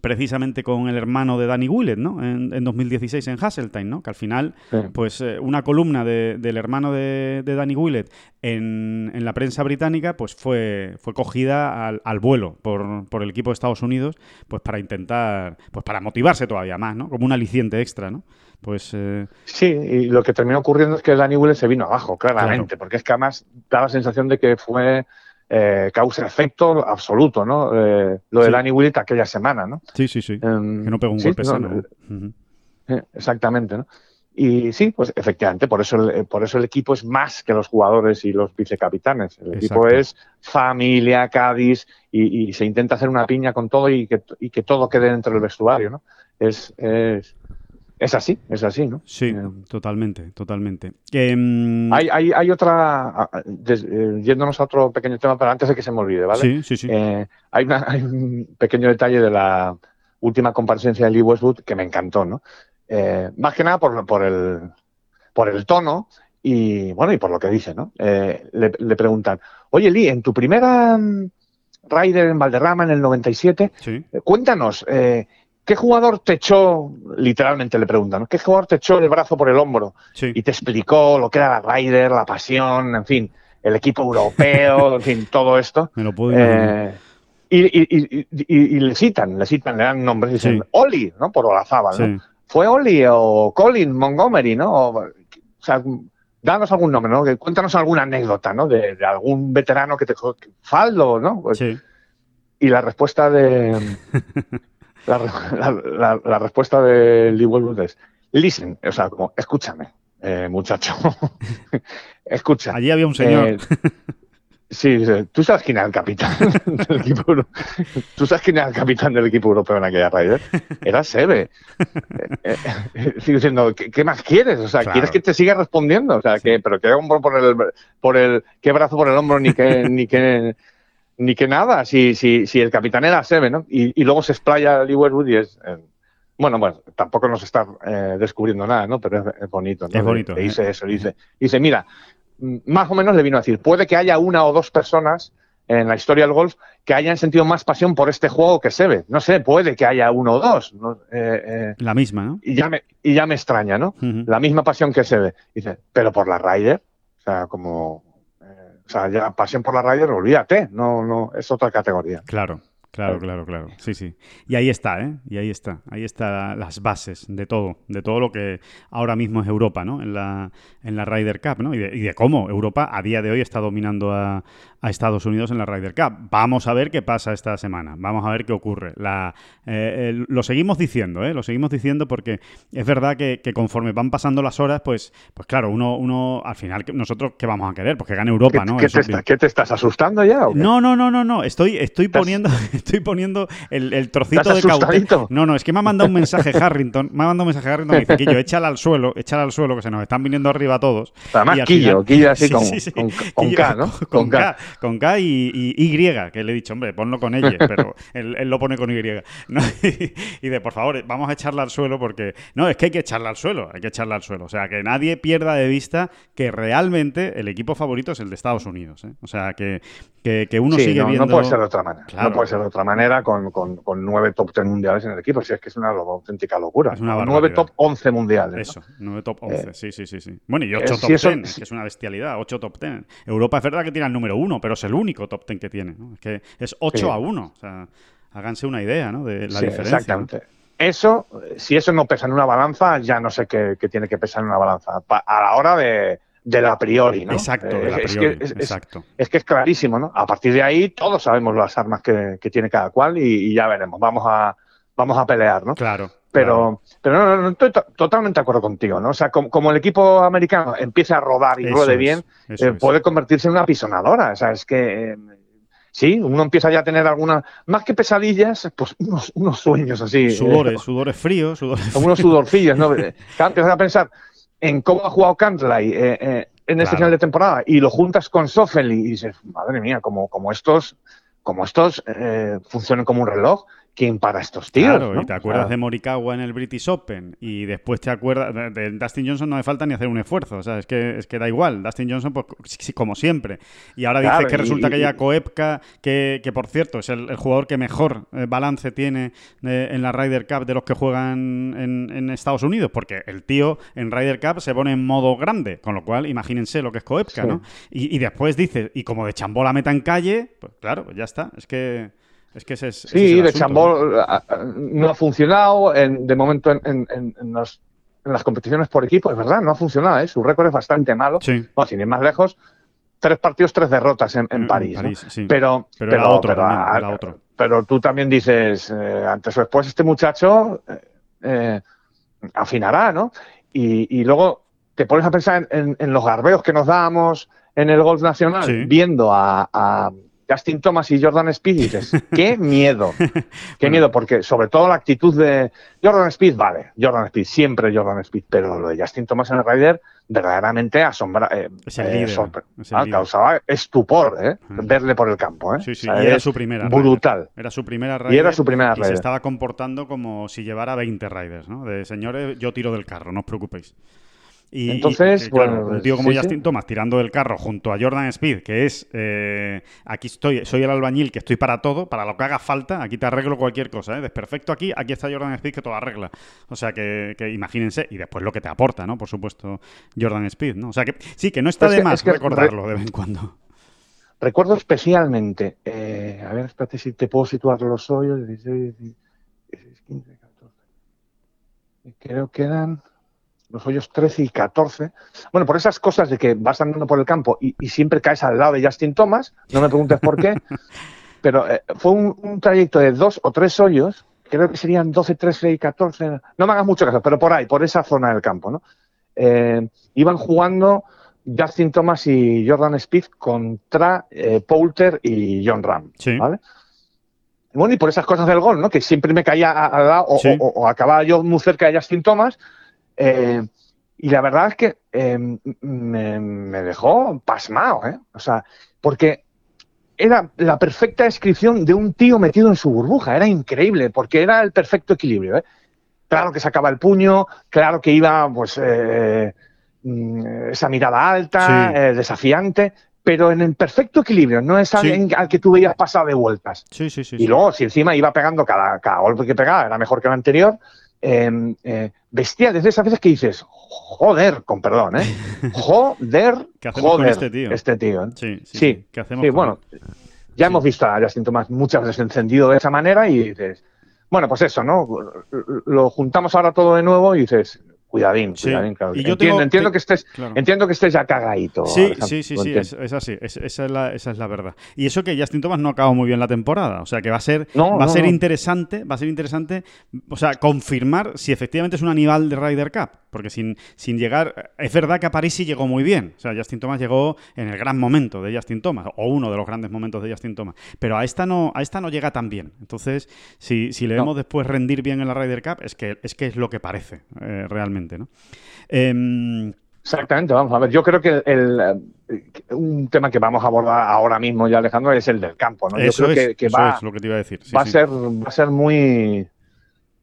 precisamente con el hermano de Danny Willett, ¿no? En, 2016 en Hasseltine, ¿no? Que al final, pues eh, una columna del hermano de, Danny Willett en, la prensa británica, pues fue, fue cogida al, vuelo por, el equipo de Estados Unidos, pues para intentar, pues para motivarse todavía más, ¿no? Como un aliciente extra, ¿no? Pues... Eh, sí, y lo que terminó ocurriendo es que Danny Willett se vino abajo, claramente, porque es que además da la sensación de que fue eh, causa-efecto absoluto, ¿no? Eh, lo de Danny Willett aquella semana, ¿no? Sí, sí, sí. Em, que no pegó un golpe sano. Eh, exactamente, ¿no? Y sí, pues efectivamente, por eso, el, por eso el equipo es más que los jugadores y los vicecapitanes. El equipo es familia, Cádiz, y, se intenta hacer una piña con todo y que, y que todo quede dentro del vestuario, ¿no? Es, es, es así, es así, ¿no? Sí, eh, totalmente, totalmente. Mm, hay, hay, hay, otra, eh, yéndonos a otro pequeño tema, pero antes de que se me olvide, ¿vale? Sí, sí, sí. Eh, hay, hay, un pequeño detalle de la última comparecencia de Lee Westwood que me encantó, ¿no? más que nada por, por, el, por el tono y, bueno, y por lo que dice, ¿no? Le, le, preguntan, oye, Lee, en tu primera mm, Rider en Valderrama en el 97, cuéntanos, ¿qué jugador te echó, literalmente le preguntan, ¿qué jugador te echó el brazo por el hombro? Y te explicó lo que era la Ryder, la pasión, en fin, el equipo europeo, en fin, todo esto. Me lo puedo eh, y, le citan, le citan, le dan nombres, dicen Oli, ¿no? Por Olazábal, ¿no? Fue Oli o Colin Montgomery, ¿no? O, sea, danos algún nombre, ¿no? Cuéntanos alguna anécdota, ¿no? De, algún veterano que te... Faldo, ¿no? Pues sí. Y la respuesta de... La, la, respuesta de Lee Westwood es, listen, o sea, como, escúchame, eh, muchacho, escucha. Allí había un señor. Eh, sí, tú sabes quién era el capitán del equipo Tú sabes quién era el capitán del equipo europeo en aquella raíz. Era Sebe. Eh, sigo diciendo, ¿qué, más quieres? O sea, ¿quieres que te siga respondiendo? O sea, que, pero que hombro por el, por el, qué brazo por el hombro, ni que, ni que ni que nada, si, si, si el capitán era Seve, ¿no? Y, luego se explaya Lee Westwood y es... Eh, bueno, bueno, tampoco nos está eh, descubriendo nada, ¿no? Pero es, bonito, ¿no? Es bonito. Le, dice eso, dice, dice, mira, más o menos le vino a decir, puede que haya una o dos personas en la historia del golf que hayan sentido más pasión por este juego que Seve. No sé, puede que haya uno o dos. Eh, la misma, ¿no? Y ya me, y ya me extraña, ¿no? La misma pasión que Seve. Dice, pero por la Ryder, o sea, como o sea, ya pasión por la Ryder, olvídate, no, no, es otra categoría. Claro, Claro, claro, claro. Sí, sí. Y ahí está, ¿eh? Y ahí está. Ahí están las bases de todo, de todo lo que ahora mismo es Europa, ¿no? En la, en la Ryder Cup, ¿no? Y de, y de cómo Europa a día de hoy está dominando a, a Estados Unidos en la Ryder Cup. Vamos a ver qué pasa esta semana, vamos a ver qué ocurre. La, eh, lo seguimos diciendo, ¿eh? lo seguimos diciendo porque es verdad que, conforme van pasando las horas, pues, pues claro, uno, uno al final, nosotros qué vamos a querer, pues que gane Europa, ¿no? ¿Qué, te, estás asustando ya? No, no, no, no, no, estoy, estoy poniendo, estoy poniendo el, trocito de cautela. No, no, es que me ha mandado un mensaje Harrington, me ha mandado un mensaje Harrington y dice, Quillo, échala al suelo, échala al suelo, que se nos están viniendo arriba todos. Además, Quillo, Quillo así con, con, K, ¿no? Con, K con K y, Y, que le he dicho, hombre, ponlo con ella, pero él, lo pone con Y. y de, por favor, vamos a echarla al suelo porque, no, es que hay que echarla al suelo, hay que echarla al suelo. O sea, que nadie pierda de vista que realmente el equipo favorito es el de Estados Unidos. ¿eh? O sea, que, que, uno sigue viendo... No puede ser de otra manera. No puede ser de otra manera con, con, nueve top ten mundiales en el equipo. Si es que es una auténtica locura. Es una nueve top 11 mundiales. Eso, nueve top 11, eh, sí, sí, sí, sí. Bueno, y ocho top ten, que es una bestialidad, ocho top ten. Europa es verdad que tiene el número uno, pero es el único top ten que tiene. Es que es 8 a 1. O sea, háganse una idea ¿no? de la diferencia. Exactamente. Eso, si eso no pesa en una balanza, ya no sé qué, tiene que pesar en una balanza. A la hora de, la priori, ¿no? Exacto, es, que, es, que es clarísimo, ¿no? A partir de ahí todos sabemos las armas que, tiene cada cual y, ya veremos. Vamos a, vamos a pelear, ¿no? Claro. Pero, pero no, estoy totalmente de acuerdo contigo, ¿no? O sea, como, el equipo americano empieza a rodar y ruede bien, eh, puede convertirse en una pisonadora. O sea, es que eh, sí, uno empieza ya a tener algunas, más que pesadillas, pues unos, sueños así. Sudores, eh, sudores fríos, sudores fríos. Unos sudorcillos, ¿no? empiezas a pensar en cómo ha jugado Cantley en este final de temporada y lo juntas con Soffel y dices, madre mía, como, como estos, como estos funcionan como un reloj, quién para estos tíos. Claro, y te acuerdas de Morikawa en el British Open y después te acuerdas de, Dustin Johnson no hace falta ni hacer un esfuerzo, o sea, es que, es que da igual, Dustin Johnson pues como siempre. Y ahora dices que resulta que ya Koepka, que, que, por cierto es el, jugador que mejor eh, balance tiene eh, en la Ryder Cup de los que juegan en, Estados Unidos, porque el tío en Ryder Cup se pone en modo grande, con lo cual imagínense lo que es Koepka, ¿no? Y, y después dice, y como de chambola meta en calle, pues claro, pues ya está, es que... Es que ese es, sí, de Chambol no ha funcionado de momento en, en, las competiciones por equipo, es verdad, no ha funcionado, ¿eh? su récord es bastante malo. Sí. sin ir más lejos, tres partidos, tres derrotas en, París. Pero, pero, otro, pero, tú también dices, eh, antes o después este muchacho eh, eh, afinará, ¿no? Y, luego te pones a pensar en, los garbeos que nos damos en el golf nacional, viendo a Justin Thomas y Jordan Speed, dices, qué miedo, qué miedo, porque sobre todo la actitud de Jordan Speed, vale, Jordan Speed, siempre Jordan Speed, pero lo de Justin Thomas en el Rider verdaderamente asombra, eh, eh, ah, causaba estupor eh, verle por el campo. Sí, sí, y era su primera Brutal. Era su primera Rider. Y era su primera Y se estaba comportando como si llevara 20 Riders, ¿no? De señores, yo tiro del carro, no os preocupéis. Y, Entonces, bueno, un tío como Justin Thomas tirando del carro junto a Jordan Speed, que es eh, aquí estoy, soy el albañil que estoy para todo, para lo que haga falta, aquí te arreglo cualquier cosa, ¿eh? Desperfecto aquí, aquí está Jordan Speed que todo arregla. O sea que, imagínense, y después lo que te aporta, ¿no? Por supuesto, Jordan Speed, ¿no? O sea que sí, que no está de más recordarlo de vez en cuando. Recuerdo especialmente, eh, a ver, espérate si te puedo situar los hoyos, 16, 15, 14. Creo que eran los hoyos 13 y 14. Bueno, por esas cosas de que vas andando por el campo y, siempre caes al lado de Justin Thomas, no me preguntes por qué, pero eh, fue un, trayecto de dos o tres hoyos, creo que serían 12, 13 y 14, no me hagas mucho caso, pero por ahí, por esa zona del campo, ¿no? Eh, iban jugando Justin Thomas y Jordan Speed contra eh, Poulter y John Ram, ¿vale? Bueno, y por esas cosas del gol, ¿no? Que siempre me caía al lado o, o acababa yo muy cerca de Justin Thomas eh, y la verdad es que eh, me, dejó pasmado, ¿eh? O sea, porque era la perfecta descripción de un tío metido en su burbuja, era increíble, porque era el perfecto equilibrio, ¿eh? Claro que sacaba el puño, claro que iba, pues, mm, esa mirada alta, desafiante, pero en el perfecto equilibrio, no es alguien al que tú veías pasar de vueltas. Sí, sí, sí. Y luego, si encima iba pegando cada, cada golpe que pegaba, era mejor que el anterior, Em, eh, bestia desde esas veces que dices, joder, con perdón, ¿eh? Joder, ¿Qué hacemos con este tío? Este tío. ¿eh? Sí, sí, ¿Qué hacemos bueno, ya hemos visto a Justin Thomas muchas veces encendido de esa manera y dices, bueno, pues eso, ¿no? Lo juntamos ahora todo de nuevo y dices, Cuidadín, cuidadín, claro. Y yo entiendo, que estés, entiendo que estés ya cagadito. Sí, sí, sí, sí, es, así, esa, es la, esa es la verdad. Y eso que Justin Thomas no ha acabado muy bien la temporada, o sea que va a ser, va a ser interesante, va a ser interesante, o sea, confirmar si efectivamente es un animal de Ryder Cup, porque sin, sin llegar, es verdad que a París sí llegó muy bien, o sea, Justin Thomas llegó en el gran momento de Justin Thomas, o uno de los grandes momentos de Justin Thomas, pero a esta no, a esta no llega tan bien. Entonces, si, si le vemos después rendir bien en la Ryder Cup, es que es que es lo que parece eh, realmente. Em, Exactamente, vamos a ver. Yo creo que el, eh, un tema que vamos a abordar ahora mismo ya, Alejandro, es el del campo. ¿no? Eso Yo creo que, va, lo que te iba a decir. va, A ser, va a ser muy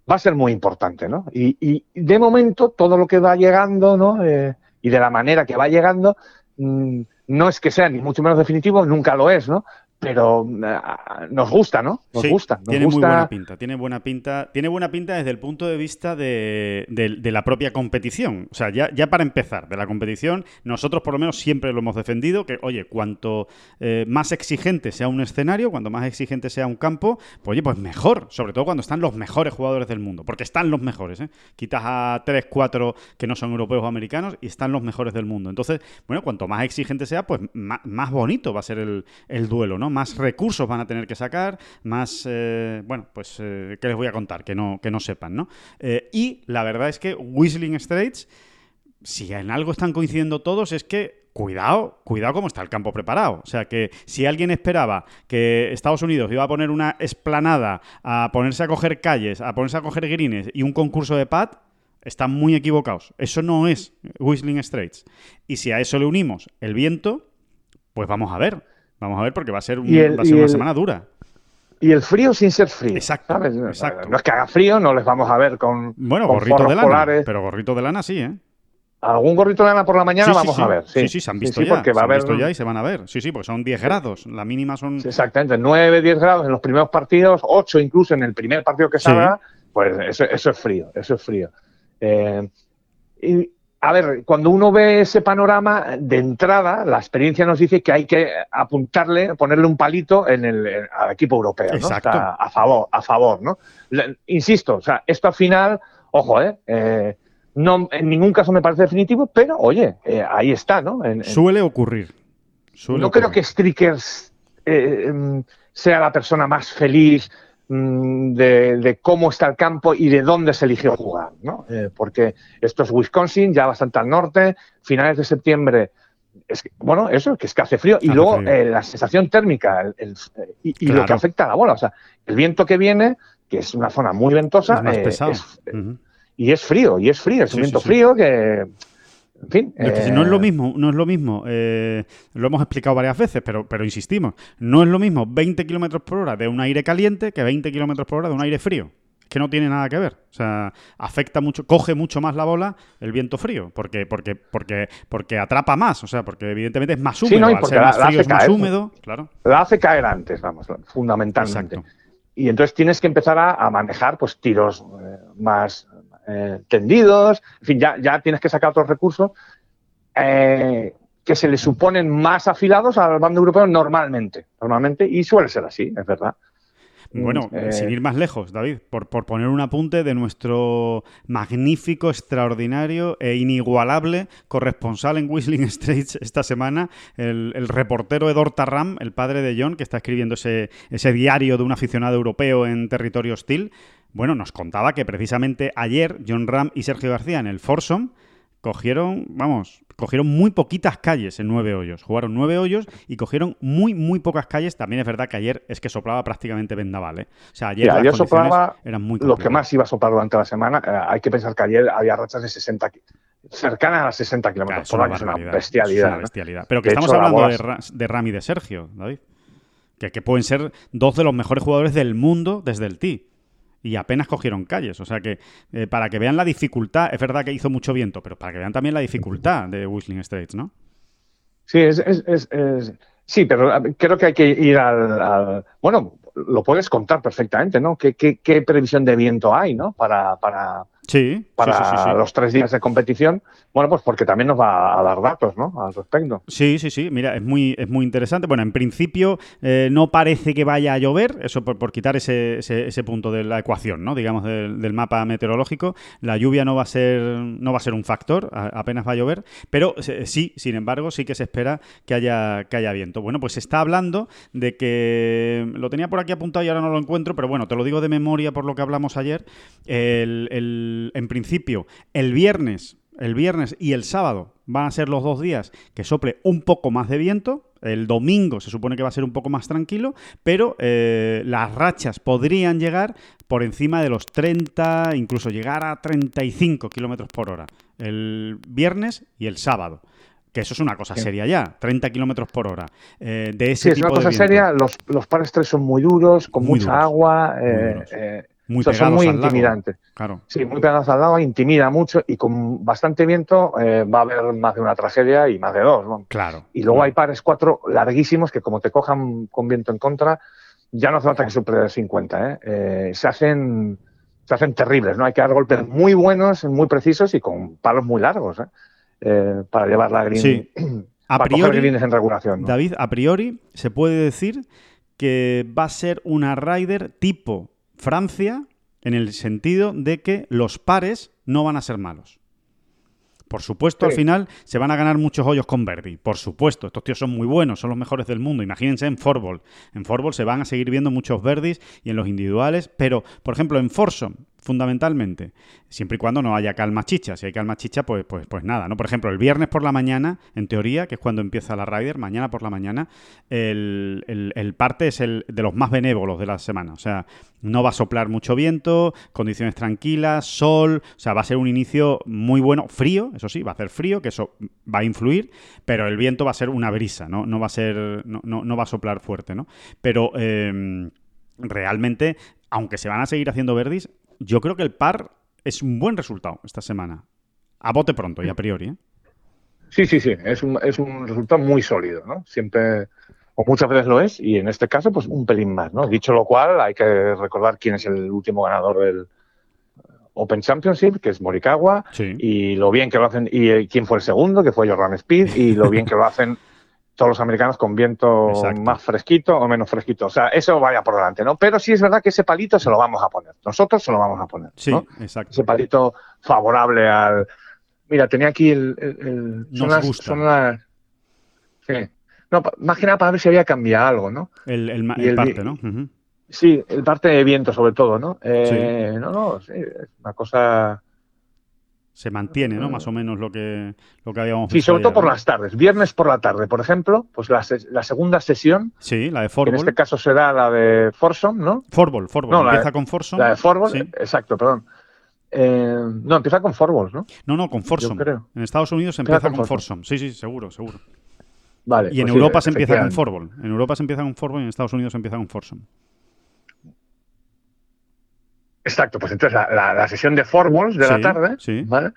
va a ser muy importante, ¿no? Y, de momento todo lo que va llegando, ¿no? Eh, y de la manera que va llegando, mm, no es que sea ni mucho menos definitivo, nunca lo es, ¿no? Pero eh, nos gusta, ¿no? Nos gusta. tiene muy buena pinta, tiene buena pinta, tiene buena pinta desde el punto de vista de, la propia competición. O sea, ya, ya, para empezar, de la competición, nosotros por lo menos siempre lo hemos defendido, que oye, cuanto eh, más exigente sea un escenario, cuanto más exigente sea un campo, pues oye, pues mejor, sobre todo cuando están los mejores jugadores del mundo, porque están los mejores, ¿eh? Quitas a 3, 4 que no son europeos o americanos y están los mejores del mundo. Entonces, bueno, cuanto más exigente sea, pues más, bonito va a ser el, el duelo, ¿no? Más recursos van a tener que sacar, más, eh, bueno, pues, eh, ¿qué les voy a contar? Que no, que no sepan, ¿no? Eh, y la verdad es que Whistling Straits, si en algo están coincidiendo todos, es que cuidado, cuidado cómo está el campo preparado. O sea que si alguien esperaba que Estados Unidos iba a poner una esplanada, a ponerse a coger calles, a ponerse a coger grines y un concurso de pad, están muy equivocados. Eso no es Whistling Straits. Y si a eso le unimos el viento, pues vamos a ver. Vamos a ver porque va a ser, una semana dura. Y el frío sin ser frío. Exacto, No es que haga frío, no les vamos a ver con. Bueno, gorrito de lana. Pero gorrito de lana sí, ¿eh? Algún gorrito de lana por la mañana vamos a ver. Sí, sí, se han visto ya. Porque va se han visto ya y se van a ver. Sí, sí, porque son 10 grados. La mínima son. exactamente, 9, 10 grados en los primeros partidos, 8 incluso en el primer partido que salga. Pues eso, eso, es frío, eso es frío. Eh, y, a ver, cuando uno ve ese panorama, de entrada, la experiencia nos dice que hay que apuntarle, ponerle un palito en el, al equipo europeo, ¿no? a favor, a favor, ¿no? Insisto, o sea, esto al final, ojo, ¿eh? eh no, en ningún caso me parece definitivo, pero oye, eh, ahí está, ¿no? Suele ocurrir. no creo que Strickers eh, em, sea la persona más feliz Mm, de, cómo está el campo y de dónde se eligió jugar, ¿no? Eh, porque esto es Wisconsin, ya bastante al norte, finales de septiembre es bueno, eso, que es que hace frío. Y luego eh, la sensación térmica y, lo que afecta a la bola. O sea, el viento que viene, que es una zona muy ventosa, es eh, y es frío, y es frío, es un viento frío que. En fin. que no es lo mismo, no es lo mismo. lo hemos explicado varias veces, pero, pero insistimos. No es lo mismo 20 kilómetros por hora de un aire caliente que 20 kilómetros por hora de un aire frío que no tiene nada que ver. O sea, afecta mucho, coge mucho más la bola el viento frío, porque, porque, porque, porque atrapa más, o sea, porque evidentemente es más húmedo, sí, no, más frío es más húmedo, claro. La hace caer antes, vamos, fundamentalmente. Y entonces tienes que empezar a, manejar pues tiros eh, más eh, tendidos, en fin, ya, ya tienes que sacar otros recursos eh, que se le suponen más afilados al bando europeo normalmente, normalmente, y suele ser así, es verdad. Bueno, eh, sin ir más lejos, David, por, poner un apunte de nuestro magnífico, extraordinario e inigualable corresponsal en Whistling Straits esta semana, el, reportero Edor Tarram, el padre de John, que está escribiendo ese, ese diario de un aficionado europeo en territorio hostil. Bueno, nos contaba que precisamente ayer John Ram y Sergio García en el Forsom cogieron, vamos, cogieron muy poquitas calles en nueve hoyos. Jugaron nueve hoyos y cogieron muy, muy pocas calles. También es verdad que ayer es que soplaba prácticamente vendaval. ¿eh? O sea, ayer, las soplaba eran muy lo que más iba a soplar durante la semana. Eh, hay que pensar que ayer había rachas de 60 cercanas a 60 kilómetros por hora, es una bestialidad. Pero que estamos hablando de, de Rami y de Sergio, David. Que, que pueden ser dos de los mejores jugadores del mundo desde el tee y apenas cogieron calles. O sea que eh, para que vean la dificultad, es verdad que hizo mucho viento, pero para que vean también la dificultad de Whistling Straits, ¿no? Sí, es, sí, pero creo que hay que ir al, bueno, lo puedes contar perfectamente, ¿no? ¿Qué, qué, previsión de viento hay, ¿no? Para, para, sí, para los tres días de competición. Bueno, pues porque también nos va a dar datos, ¿no? Al respecto. Sí, sí, sí. Mira, es muy, es muy interesante. Bueno, en principio eh, no parece que vaya a llover, eso por, quitar ese, ese, punto de la ecuación, ¿no? Digamos, del, mapa meteorológico. La lluvia no va a ser, no va a ser un factor, apenas va a llover, pero sí, sin embargo, sí que se espera que haya, que haya viento. Bueno, pues se está hablando de que lo tenía por aquí apuntado y ahora no lo encuentro, pero bueno, te lo digo de memoria por lo que hablamos ayer. El, en principio, el viernes el viernes y el sábado van a ser los dos días que sople un poco más de viento. El domingo se supone que va a ser un poco más tranquilo, pero eh, las rachas podrían llegar por encima de los 30, incluso llegar a 35 kilómetros por hora. El viernes y el sábado. Que eso es una cosa seria ya, 30 kilómetros por hora. Eh, de ese sí, es una cosa seria. Los, los pares son muy duros, con mucha agua. Eh, muy son muy intimidantes. Claro. Sí, muy pegados al lado, intimida mucho y con bastante viento eh, va a haber más de una tragedia y más de dos. Claro. Y luego hay pares cuatro larguísimos que como te cojan con viento en contra, ya no hace falta que supere 50. ¿eh? ¿eh? se hacen se hacen terribles, ¿no? Hay que dar golpes muy buenos, muy precisos y con palos muy largos, para llevar la green. Sí. A priori, en regulación. David, a priori se puede decir que va a ser una rider tipo Francia en el sentido de que los pares no van a ser malos. Por supuesto, al final se van a ganar muchos hoyos con Verdi. Por supuesto, estos tíos son muy buenos, son los mejores del mundo. Imagínense en Forbol. En Forbol se van a seguir viendo muchos Verdis y en los individuales, pero, por ejemplo, en Forsom, fundamentalmente, siempre y cuando no haya calma chicha. Si hay calma chicha, pues, pues, pues nada, ¿no? Por ejemplo, el viernes por la mañana, en teoría, que es cuando empieza la Rider, mañana por la mañana, el, el, parte es el de los más benévolos de la semana. O sea, no va a soplar mucho viento, condiciones tranquilas, sol, o sea, va a ser un inicio muy bueno, frío, eso sí, va a hacer frío, que eso va a influir, pero el viento va a ser una brisa, ¿no? No va a ser, no, no, va a soplar fuerte, ¿no? Pero em, realmente, aunque se van a seguir haciendo verdis, yo creo que el par es un buen resultado esta semana. A bote pronto y a priori. ¿eh? Sí, sí, sí. Es un, es un resultado muy sólido, ¿no? Siempre, o muchas veces lo es, y en este caso, pues un pelín más, ¿no? Dicho lo cual, hay que recordar quién es el último ganador del Open Championship, que es Morikawa, y lo bien que lo hacen, y eh, quién fue el segundo, que fue Jordan Speed, y lo bien que lo hacen todos los americanos con viento más fresquito o menos fresquito. O sea, eso vaya por delante, ¿no? Pero sí es verdad que ese palito se lo vamos a poner. Nosotros se lo vamos a poner. Sí, exacto. Ese palito favorable al. Mira, tenía aquí el. el, son, las, son las. Sí. No, más que nada para ver si había cambiado algo, ¿no? El, el, parte, ¿no? Sí, el parte de viento sobre todo, ¿no? Eh, No, no, sí, es una cosa se mantiene, ¿no? Más o menos lo que, lo que habíamos. Sí, sobre todo por las tardes. Viernes por la tarde, por ejemplo, pues la, la segunda sesión. Sí, la de Forbol. En este caso será la de Forsom, ¿no? Forbol, Forbol. empieza con Forsom. La de Forbol, exacto, perdón. Eh, no, empieza con Forbol, ¿no? No, no, con Forsom. En Estados Unidos empieza, con, Forsom. Sí, sí, seguro, seguro. Vale, y en pues Europa se empieza con Forbol. En Europa se empieza con Forbol y en Estados Unidos se empieza con Forsom. Exacto, pues entonces la, sesión de Forbols de la tarde, ¿vale?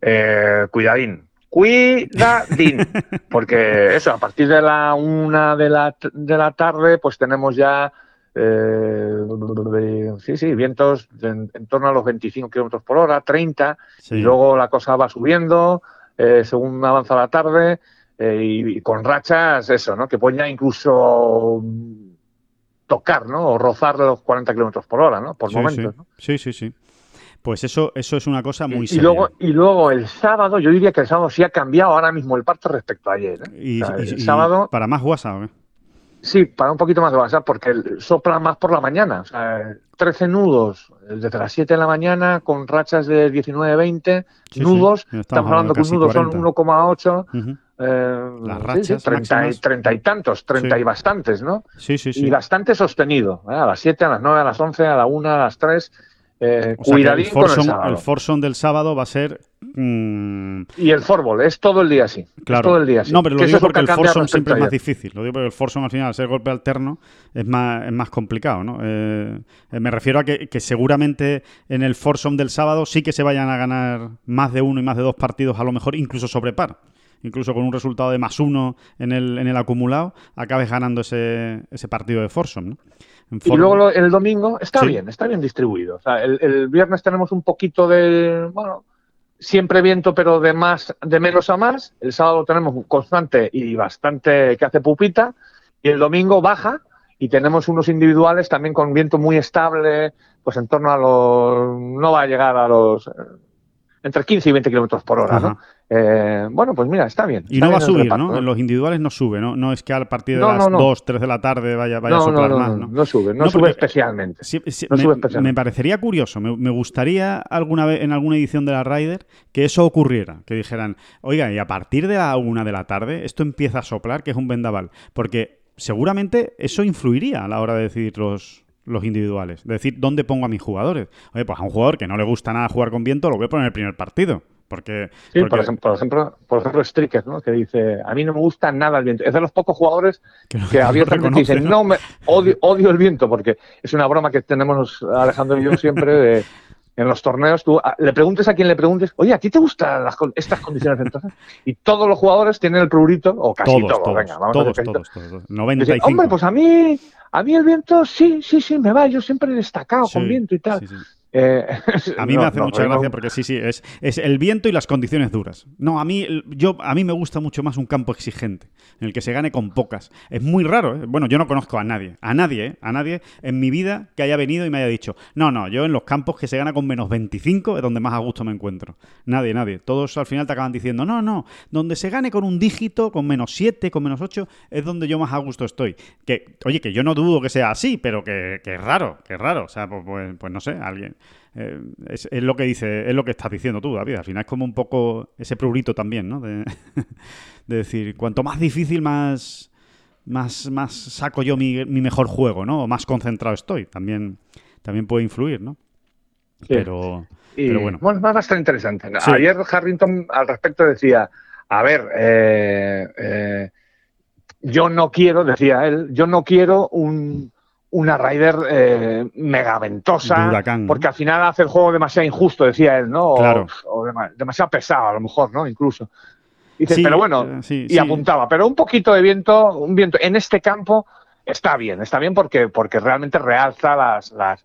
Eh, cuidadín, cuidadín, porque eso, a partir de la una de la, de la tarde, pues tenemos ya eh, sí, sí, vientos en, torno a los 25 kilómetros por hora, 30, y luego la cosa va subiendo eh, según avanza la tarde y, con rachas, eso, ¿no? Que pueden ya incluso tocar, ¿no? O rozar los 40 kilómetros por hora, ¿no? Por momentos, sí. Sí, sí, sí. Pues eso, eso es una cosa muy y, Luego, y luego el sábado, yo diría que el sábado sí ha cambiado ahora mismo el parto respecto a ayer. ¿eh? Y, el sábado, para más WhatsApp, Sí, para un poquito más de WhatsApp, porque sopla más por la mañana. O sea, 13 nudos desde las 7 de la mañana con rachas de 19-20 nudos. Estamos, hablando que un nudo son 1,8. Eh, rachas. treinta, y, tantos, treinta y bastantes, ¿no? Sí, sí, sí. Y bastante sostenido. ¿eh? A las 7, a las 9, a las 11, a la 1, a las 3. Eh, cuidadín el, Forson, el del sábado va a ser. Mm, y el Forbol, es todo el día así. Claro. todo el día así. No, pero lo digo porque el Forson siempre es más difícil. Lo digo porque el Forson al final, al ser golpe alterno, es más, es más complicado. ¿no? Eh, me refiero a que, que, seguramente en el Forson del sábado sí que se vayan a ganar más de uno y más de dos partidos, a lo mejor incluso sobre par incluso con un resultado de más uno en el, en el acumulado, acabes ganando ese, ese partido de Forsom. Y luego el domingo está bien, está bien distribuido. el, viernes tenemos un poquito de, bueno, siempre viento, pero de más, de menos a más. El sábado tenemos un constante y bastante que hace pupita. Y el domingo baja y tenemos unos individuales también con viento muy estable, pues en torno a los, no va a llegar a los entre 15 y 20 kilómetros por hora, ¿no? Eh, bueno, pues mira, está bien. y no va a subir, ¿no? En los individuales no sube, ¿no? No es que a partir de las 2, 3 de la tarde vaya, vaya a soplar más, ¿no? No, sube, no, sube especialmente. me, parecería curioso, me, gustaría alguna vez en alguna edición de la Rider que eso ocurriera, que dijeran, oiga, y a partir de la 1 de la tarde esto empieza a soplar, que es un vendaval, porque seguramente eso influiría a la hora de decidir los, los individuales. Es decir, ¿dónde pongo a mis jugadores? Oye, pues a un jugador que no le gusta nada jugar con viento, lo voy a poner en el primer partido. Porque, sí, Por, ejemplo, por ejemplo, por ejemplo, Striker, ¿no? que dice, a mí no me gusta nada el viento. Es de los pocos jugadores que, abiertamente dicen, no, me, odio, odio el viento, porque es una broma que tenemos Alejandro y yo siempre de, en los torneos, tú le preguntes a quien le preguntes, oye, ¿a ti te gustan estas condiciones entonces? Y todos los jugadores tienen el prurito, o casi todos, todos venga, vamos todos, a todos, todos, 95. Hombre, pues a mí, a mí el viento sí, sí, sí, me va, yo siempre he destacado con viento y tal. Eh, a mí me hace mucha gracia porque sí, sí, es, es, el viento y las condiciones duras. No, a mí, yo, a mí me gusta mucho más un campo exigente, en el que se gane con pocas. Es muy raro, ¿eh? bueno, yo no conozco a nadie, a nadie, ¿eh? a nadie en mi vida que haya venido y me haya dicho, no, no, yo en los campos que se gana con menos 25 es donde más a gusto me encuentro. Nadie, nadie. Todos al final te acaban diciendo, no, no, donde se gane con un dígito, con menos 7, con menos 8, es donde yo más a gusto estoy. Que, oye, que yo no dudo que sea así, pero que, que es raro, que es raro. O sea, pues, pues, pues no sé, alguien eh, es, lo que dice, es lo que estás diciendo tú, David. Al final es como un poco ese prurito también, ¿no? De, decir, cuanto más difícil, más, más, más saco yo mi, mejor juego, ¿no? O más concentrado estoy. También, también puede influir, ¿no? Pero, bueno. Bueno, es bastante interesante. Ayer Harrington al respecto decía, a ver, eh, eh, yo no quiero, decía él, yo no quiero un una Rider eh, megaventosa, porque al final hace el juego demasiado injusto, decía él, ¿no? O, demasiado pesado, a lo mejor, ¿no? Incluso. Dice, pero bueno, eh, y apuntaba, pero un poquito de viento, un viento en este campo está bien, está bien porque, porque realmente realza las, las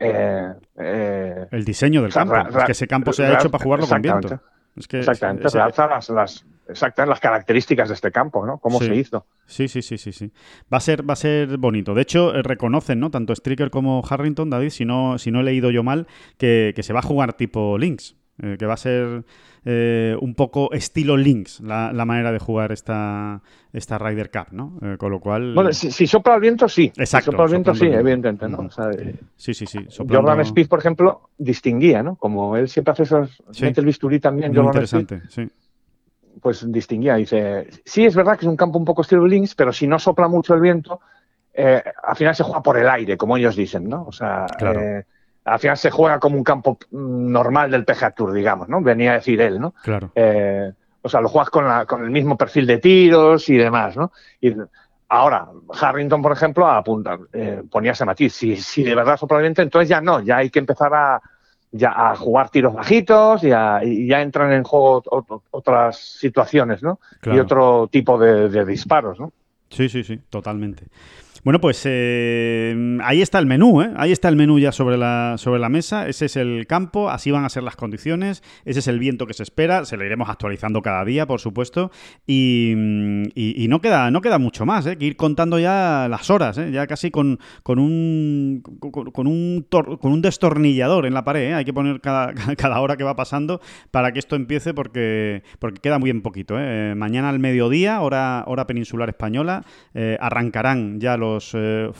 eh, eh, el diseño del campo, es que ese campo se ha hecho para jugarlo con viento. exactamente, realza las, las, exactamente las características de este campo, ¿no? Cómo se hizo. Sí, sí, sí, sí, sí. Va a ser, va a ser bonito. De hecho, eh, reconocen, ¿no? Tanto Stricker como Harrington, David, si no, si no he leído yo mal, que, se va a jugar tipo Lynx. que va a ser un poco estilo Links la, manera de jugar esta, esta Ryder Cup, ¿no? con lo cual... Bueno, si, sopla el viento, sí. Exacto. Si sopla el viento, sí, evidentemente, ¿no? sí, sí, sí. Jordan Speed, por ejemplo, distinguía, ¿no? Como él siempre hace esos... Mete el bisturí también, Muy interesante, sí pues distinguía. Dice, sí, es verdad que es un campo un poco estilo links, pero si no sopla mucho el viento, eh, al final se juega por el aire, como ellos dicen, ¿no? O sea, eh, al final se juega como un campo mm, normal del PGA Tour, digamos, ¿no? Venía a decir él, ¿no? Claro. Eh, o sea, lo juegas con, la, con el mismo perfil de tiros y demás, ¿no? Y ahora, Harrington, por ejemplo, apunta, ponía ese matiz. Si, si de verdad sopla el viento, entonces ya no, ya hay que empezar a, ya a jugar tiros bajitos y, ya entran en juego otras situaciones, ¿no? Y otro tipo de, de disparos, ¿no? Sí, sí, sí, totalmente. Bueno, pues eh, ahí está el menú, ¿eh? Ahí está el menú ya sobre la, sobre la mesa. Ese es el campo, así van a ser las condiciones, ese es el viento que se espera, se lo iremos actualizando cada día, por supuesto, y, no, queda, no queda mucho más, ¿eh? Que ir contando ya las horas, ¿eh? Ya casi con, con un, con, un con un destornillador en la pared, ¿eh? Hay que poner cada, cada hora que va pasando para que esto empiece porque, porque queda muy en poquito, ¿eh? Mañana al mediodía, hora, hora peninsular española, arrancarán ya los los eh,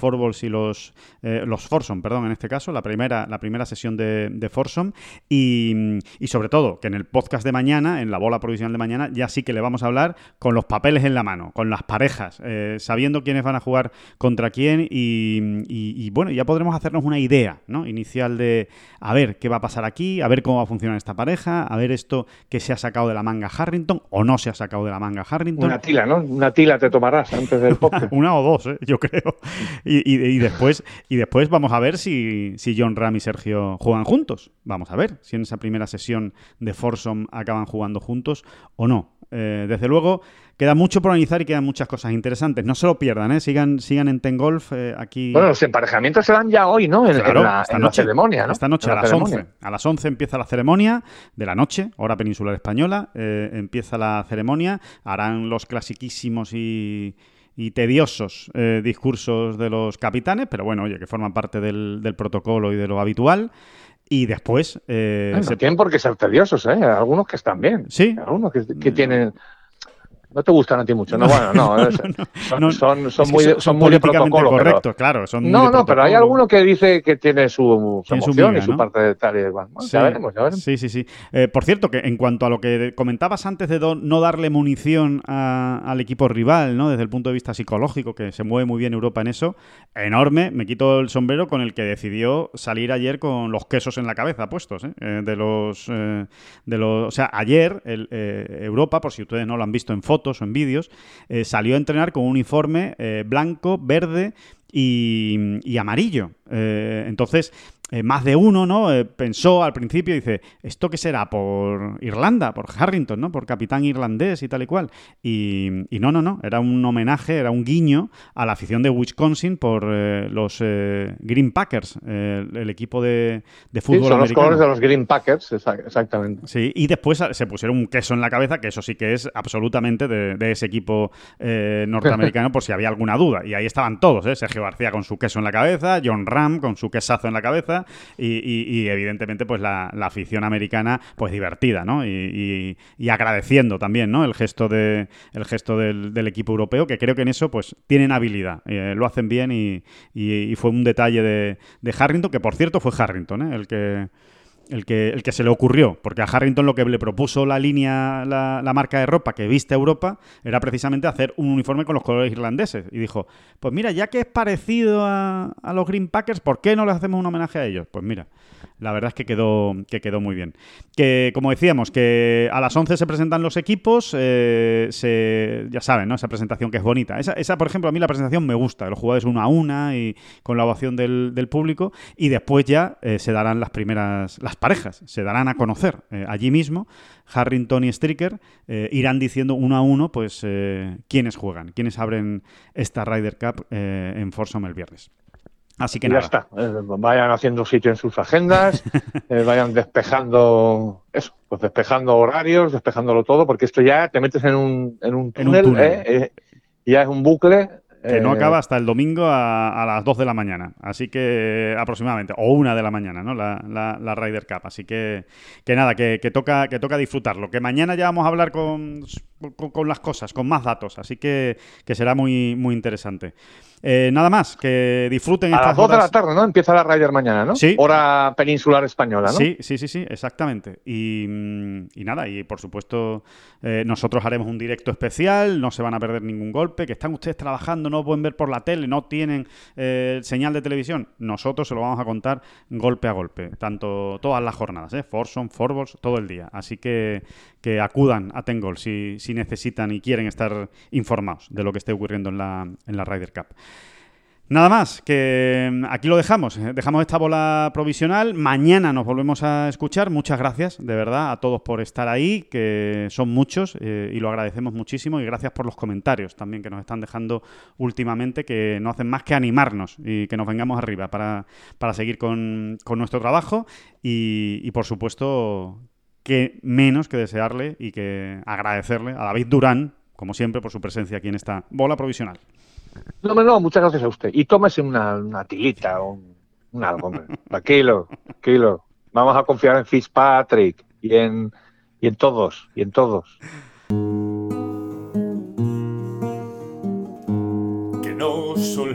y los, eh, los Forsom, perdón, en este caso, la primera, la primera sesión de, de Forsom. Y, sobre todo, que en el podcast de mañana, en la bola provisional de mañana, ya sí que le vamos a hablar con los papeles en la mano, con las parejas, eh, sabiendo quiénes van a jugar contra quién y, bueno, ya podremos hacernos una idea ¿no? inicial de a ver qué va a pasar aquí, a ver cómo va a funcionar esta pareja, a ver esto que se ha sacado de la manga Harrington o no se ha sacado de la manga Harrington. Una tila, ¿no? Una tila te tomarás antes del podcast. una o dos, yo creo. Y, después, y después vamos a ver si, si John Ram y Sergio juegan juntos. Vamos a ver si en esa primera sesión de Forsom acaban jugando juntos o no. Eh, desde luego, queda mucho por analizar y quedan muchas cosas interesantes. No se lo pierdan, ¿eh? sigan, sigan en Tengolf eh, aquí. Bueno, los emparejamientos se dan ya hoy, ¿no? En, la, esta noche, ceremonia, ¿no? Esta noche a las 11. A las 11 empieza la ceremonia de la noche, hora peninsular española. Eh, empieza la ceremonia. Harán los clasiquísimos y y tediosos eh, discursos de los capitanes, pero bueno, oye, que forman parte del, del protocolo y de lo habitual. Y después... Eh, no se... tienen por qué ser tediosos, ¿eh? Algunos que están bien. Sí. Algunos que, que tienen no te gustan a ti mucho, no, bueno, no, son, son, muy, son, muy de protocolo. Correcto, claro. Son no, no, pero hay alguno que dice que tiene su, su emoción y su parte de tal y de cual. sí. Ya veremos, ya veremos. Sí, sí, sí. Eh, por cierto, que en cuanto a lo que comentabas antes de no darle munición al equipo rival, ¿no? Desde el punto de vista psicológico, que se mueve muy bien Europa en eso, enorme, me quito el sombrero con el que decidió salir ayer con los quesos en la cabeza puestos, ¿eh? eh de los, eh, de los, o sea, ayer el, Europa, por si ustedes no lo han visto en o en vídeos, eh, salió a entrenar con un uniforme eh, blanco, verde y, y amarillo. Eh, entonces, eh, más de uno, ¿no? Eh, pensó al principio, dice, ¿esto qué será? Por Irlanda, por Harrington, ¿no? Por capitán irlandés y tal y cual. Y, no, no, no, era un homenaje, era un guiño a la afición de Wisconsin por los Green Packers, el equipo de, de fútbol sí, son los colores de los Green Packers, exactamente. Sí, y después se pusieron un queso en la cabeza, que eso sí que es absolutamente de, ese equipo norteamericano, por si había alguna duda. Y ahí estaban todos, ¿eh? Sergio García con su queso en la cabeza, John Ram con su quesazo en la cabeza y, evidentemente pues la, afición americana pues divertida, ¿no? Y, agradeciendo también, ¿no? El gesto, de, el gesto del, equipo europeo, que creo que en eso pues tienen habilidad, eh, lo hacen bien y, fue un detalle de, Harrington, que por cierto fue Harrington, ¿eh? El que el que, el que se le ocurrió, porque a Harrington lo que le propuso la línea, la, marca de ropa que viste Europa, era precisamente hacer un uniforme con los colores irlandeses. Y dijo, pues mira, ya que es parecido a, los Green Packers, ¿por qué no le hacemos un homenaje a ellos? Pues mira, la verdad es que quedó, que quedó muy bien. Que, como decíamos, que a las 11 se presentan los equipos, eh, se, ya saben, ¿no? Esa presentación que es bonita. Esa, por ejemplo, a mí la presentación me gusta, los jugadores uno a una y con la ovación del, público, y después ya eh, se darán las primeras, parejas, se darán a conocer eh, allí mismo. Harrington y Stricker irán diciendo uno a uno, pues, quiénes juegan, quiénes abren esta Ryder Cup en Forsome el viernes. Así que ya está. Eh, vayan haciendo sitio en sus agendas, eh, vayan despejando eso, pues despejando horarios, despejándolo todo, porque esto ya te metes en un, en un túnel, eh, ya es un bucle que no acaba hasta el domingo a, las 2 de la mañana, así que aproximadamente, o una de la mañana, ¿no? La, la, Ryder Cup, así que, que nada, que, toca, que toca disfrutarlo, que mañana ya vamos a hablar con, con, las cosas, con más datos, así que, que será muy, muy interesante. Eh, nada más, que disfruten A las 2 de la tarde, ¿no? Empieza la Ryder mañana, ¿no? Sí. Hora peninsular española, ¿no? Sí, sí, sí, sí, exactamente. Y, nada, y por supuesto, eh, nosotros haremos un directo especial, no se van a perder ningún golpe, que están ustedes trabajando, no pueden ver por la tele, no tienen eh, señal de televisión. Nosotros se lo vamos a contar golpe a golpe, tanto todas las jornadas, ¿eh? Forson, Forballs, todo el día. Así que, que acudan a Tengol si, si necesitan y quieren estar informados de lo que esté ocurriendo en la, en la Ryder Cup. Nada más, que mm, aquí lo dejamos. Eh, dejamos esta bola provisional. Mañana nos volvemos a escuchar. Muchas gracias, de verdad, a todos por estar ahí, que son muchos eh, y lo agradecemos muchísimo. Y gracias por los comentarios también que nos están dejando últimamente, que no hacen más que animarnos y que nos vengamos arriba para, seguir con, nuestro trabajo. Y, y por supuesto, que menos que desearle y que agradecerle a David Durán, como siempre, por su presencia aquí en esta bola provisional. No, no, muchas gracias a usted. Y tómese una, una tilita o un, algo, Tranquilo, tranquilo. Vamos a confiar en Fitzpatrick y en, y en todos, y en todos.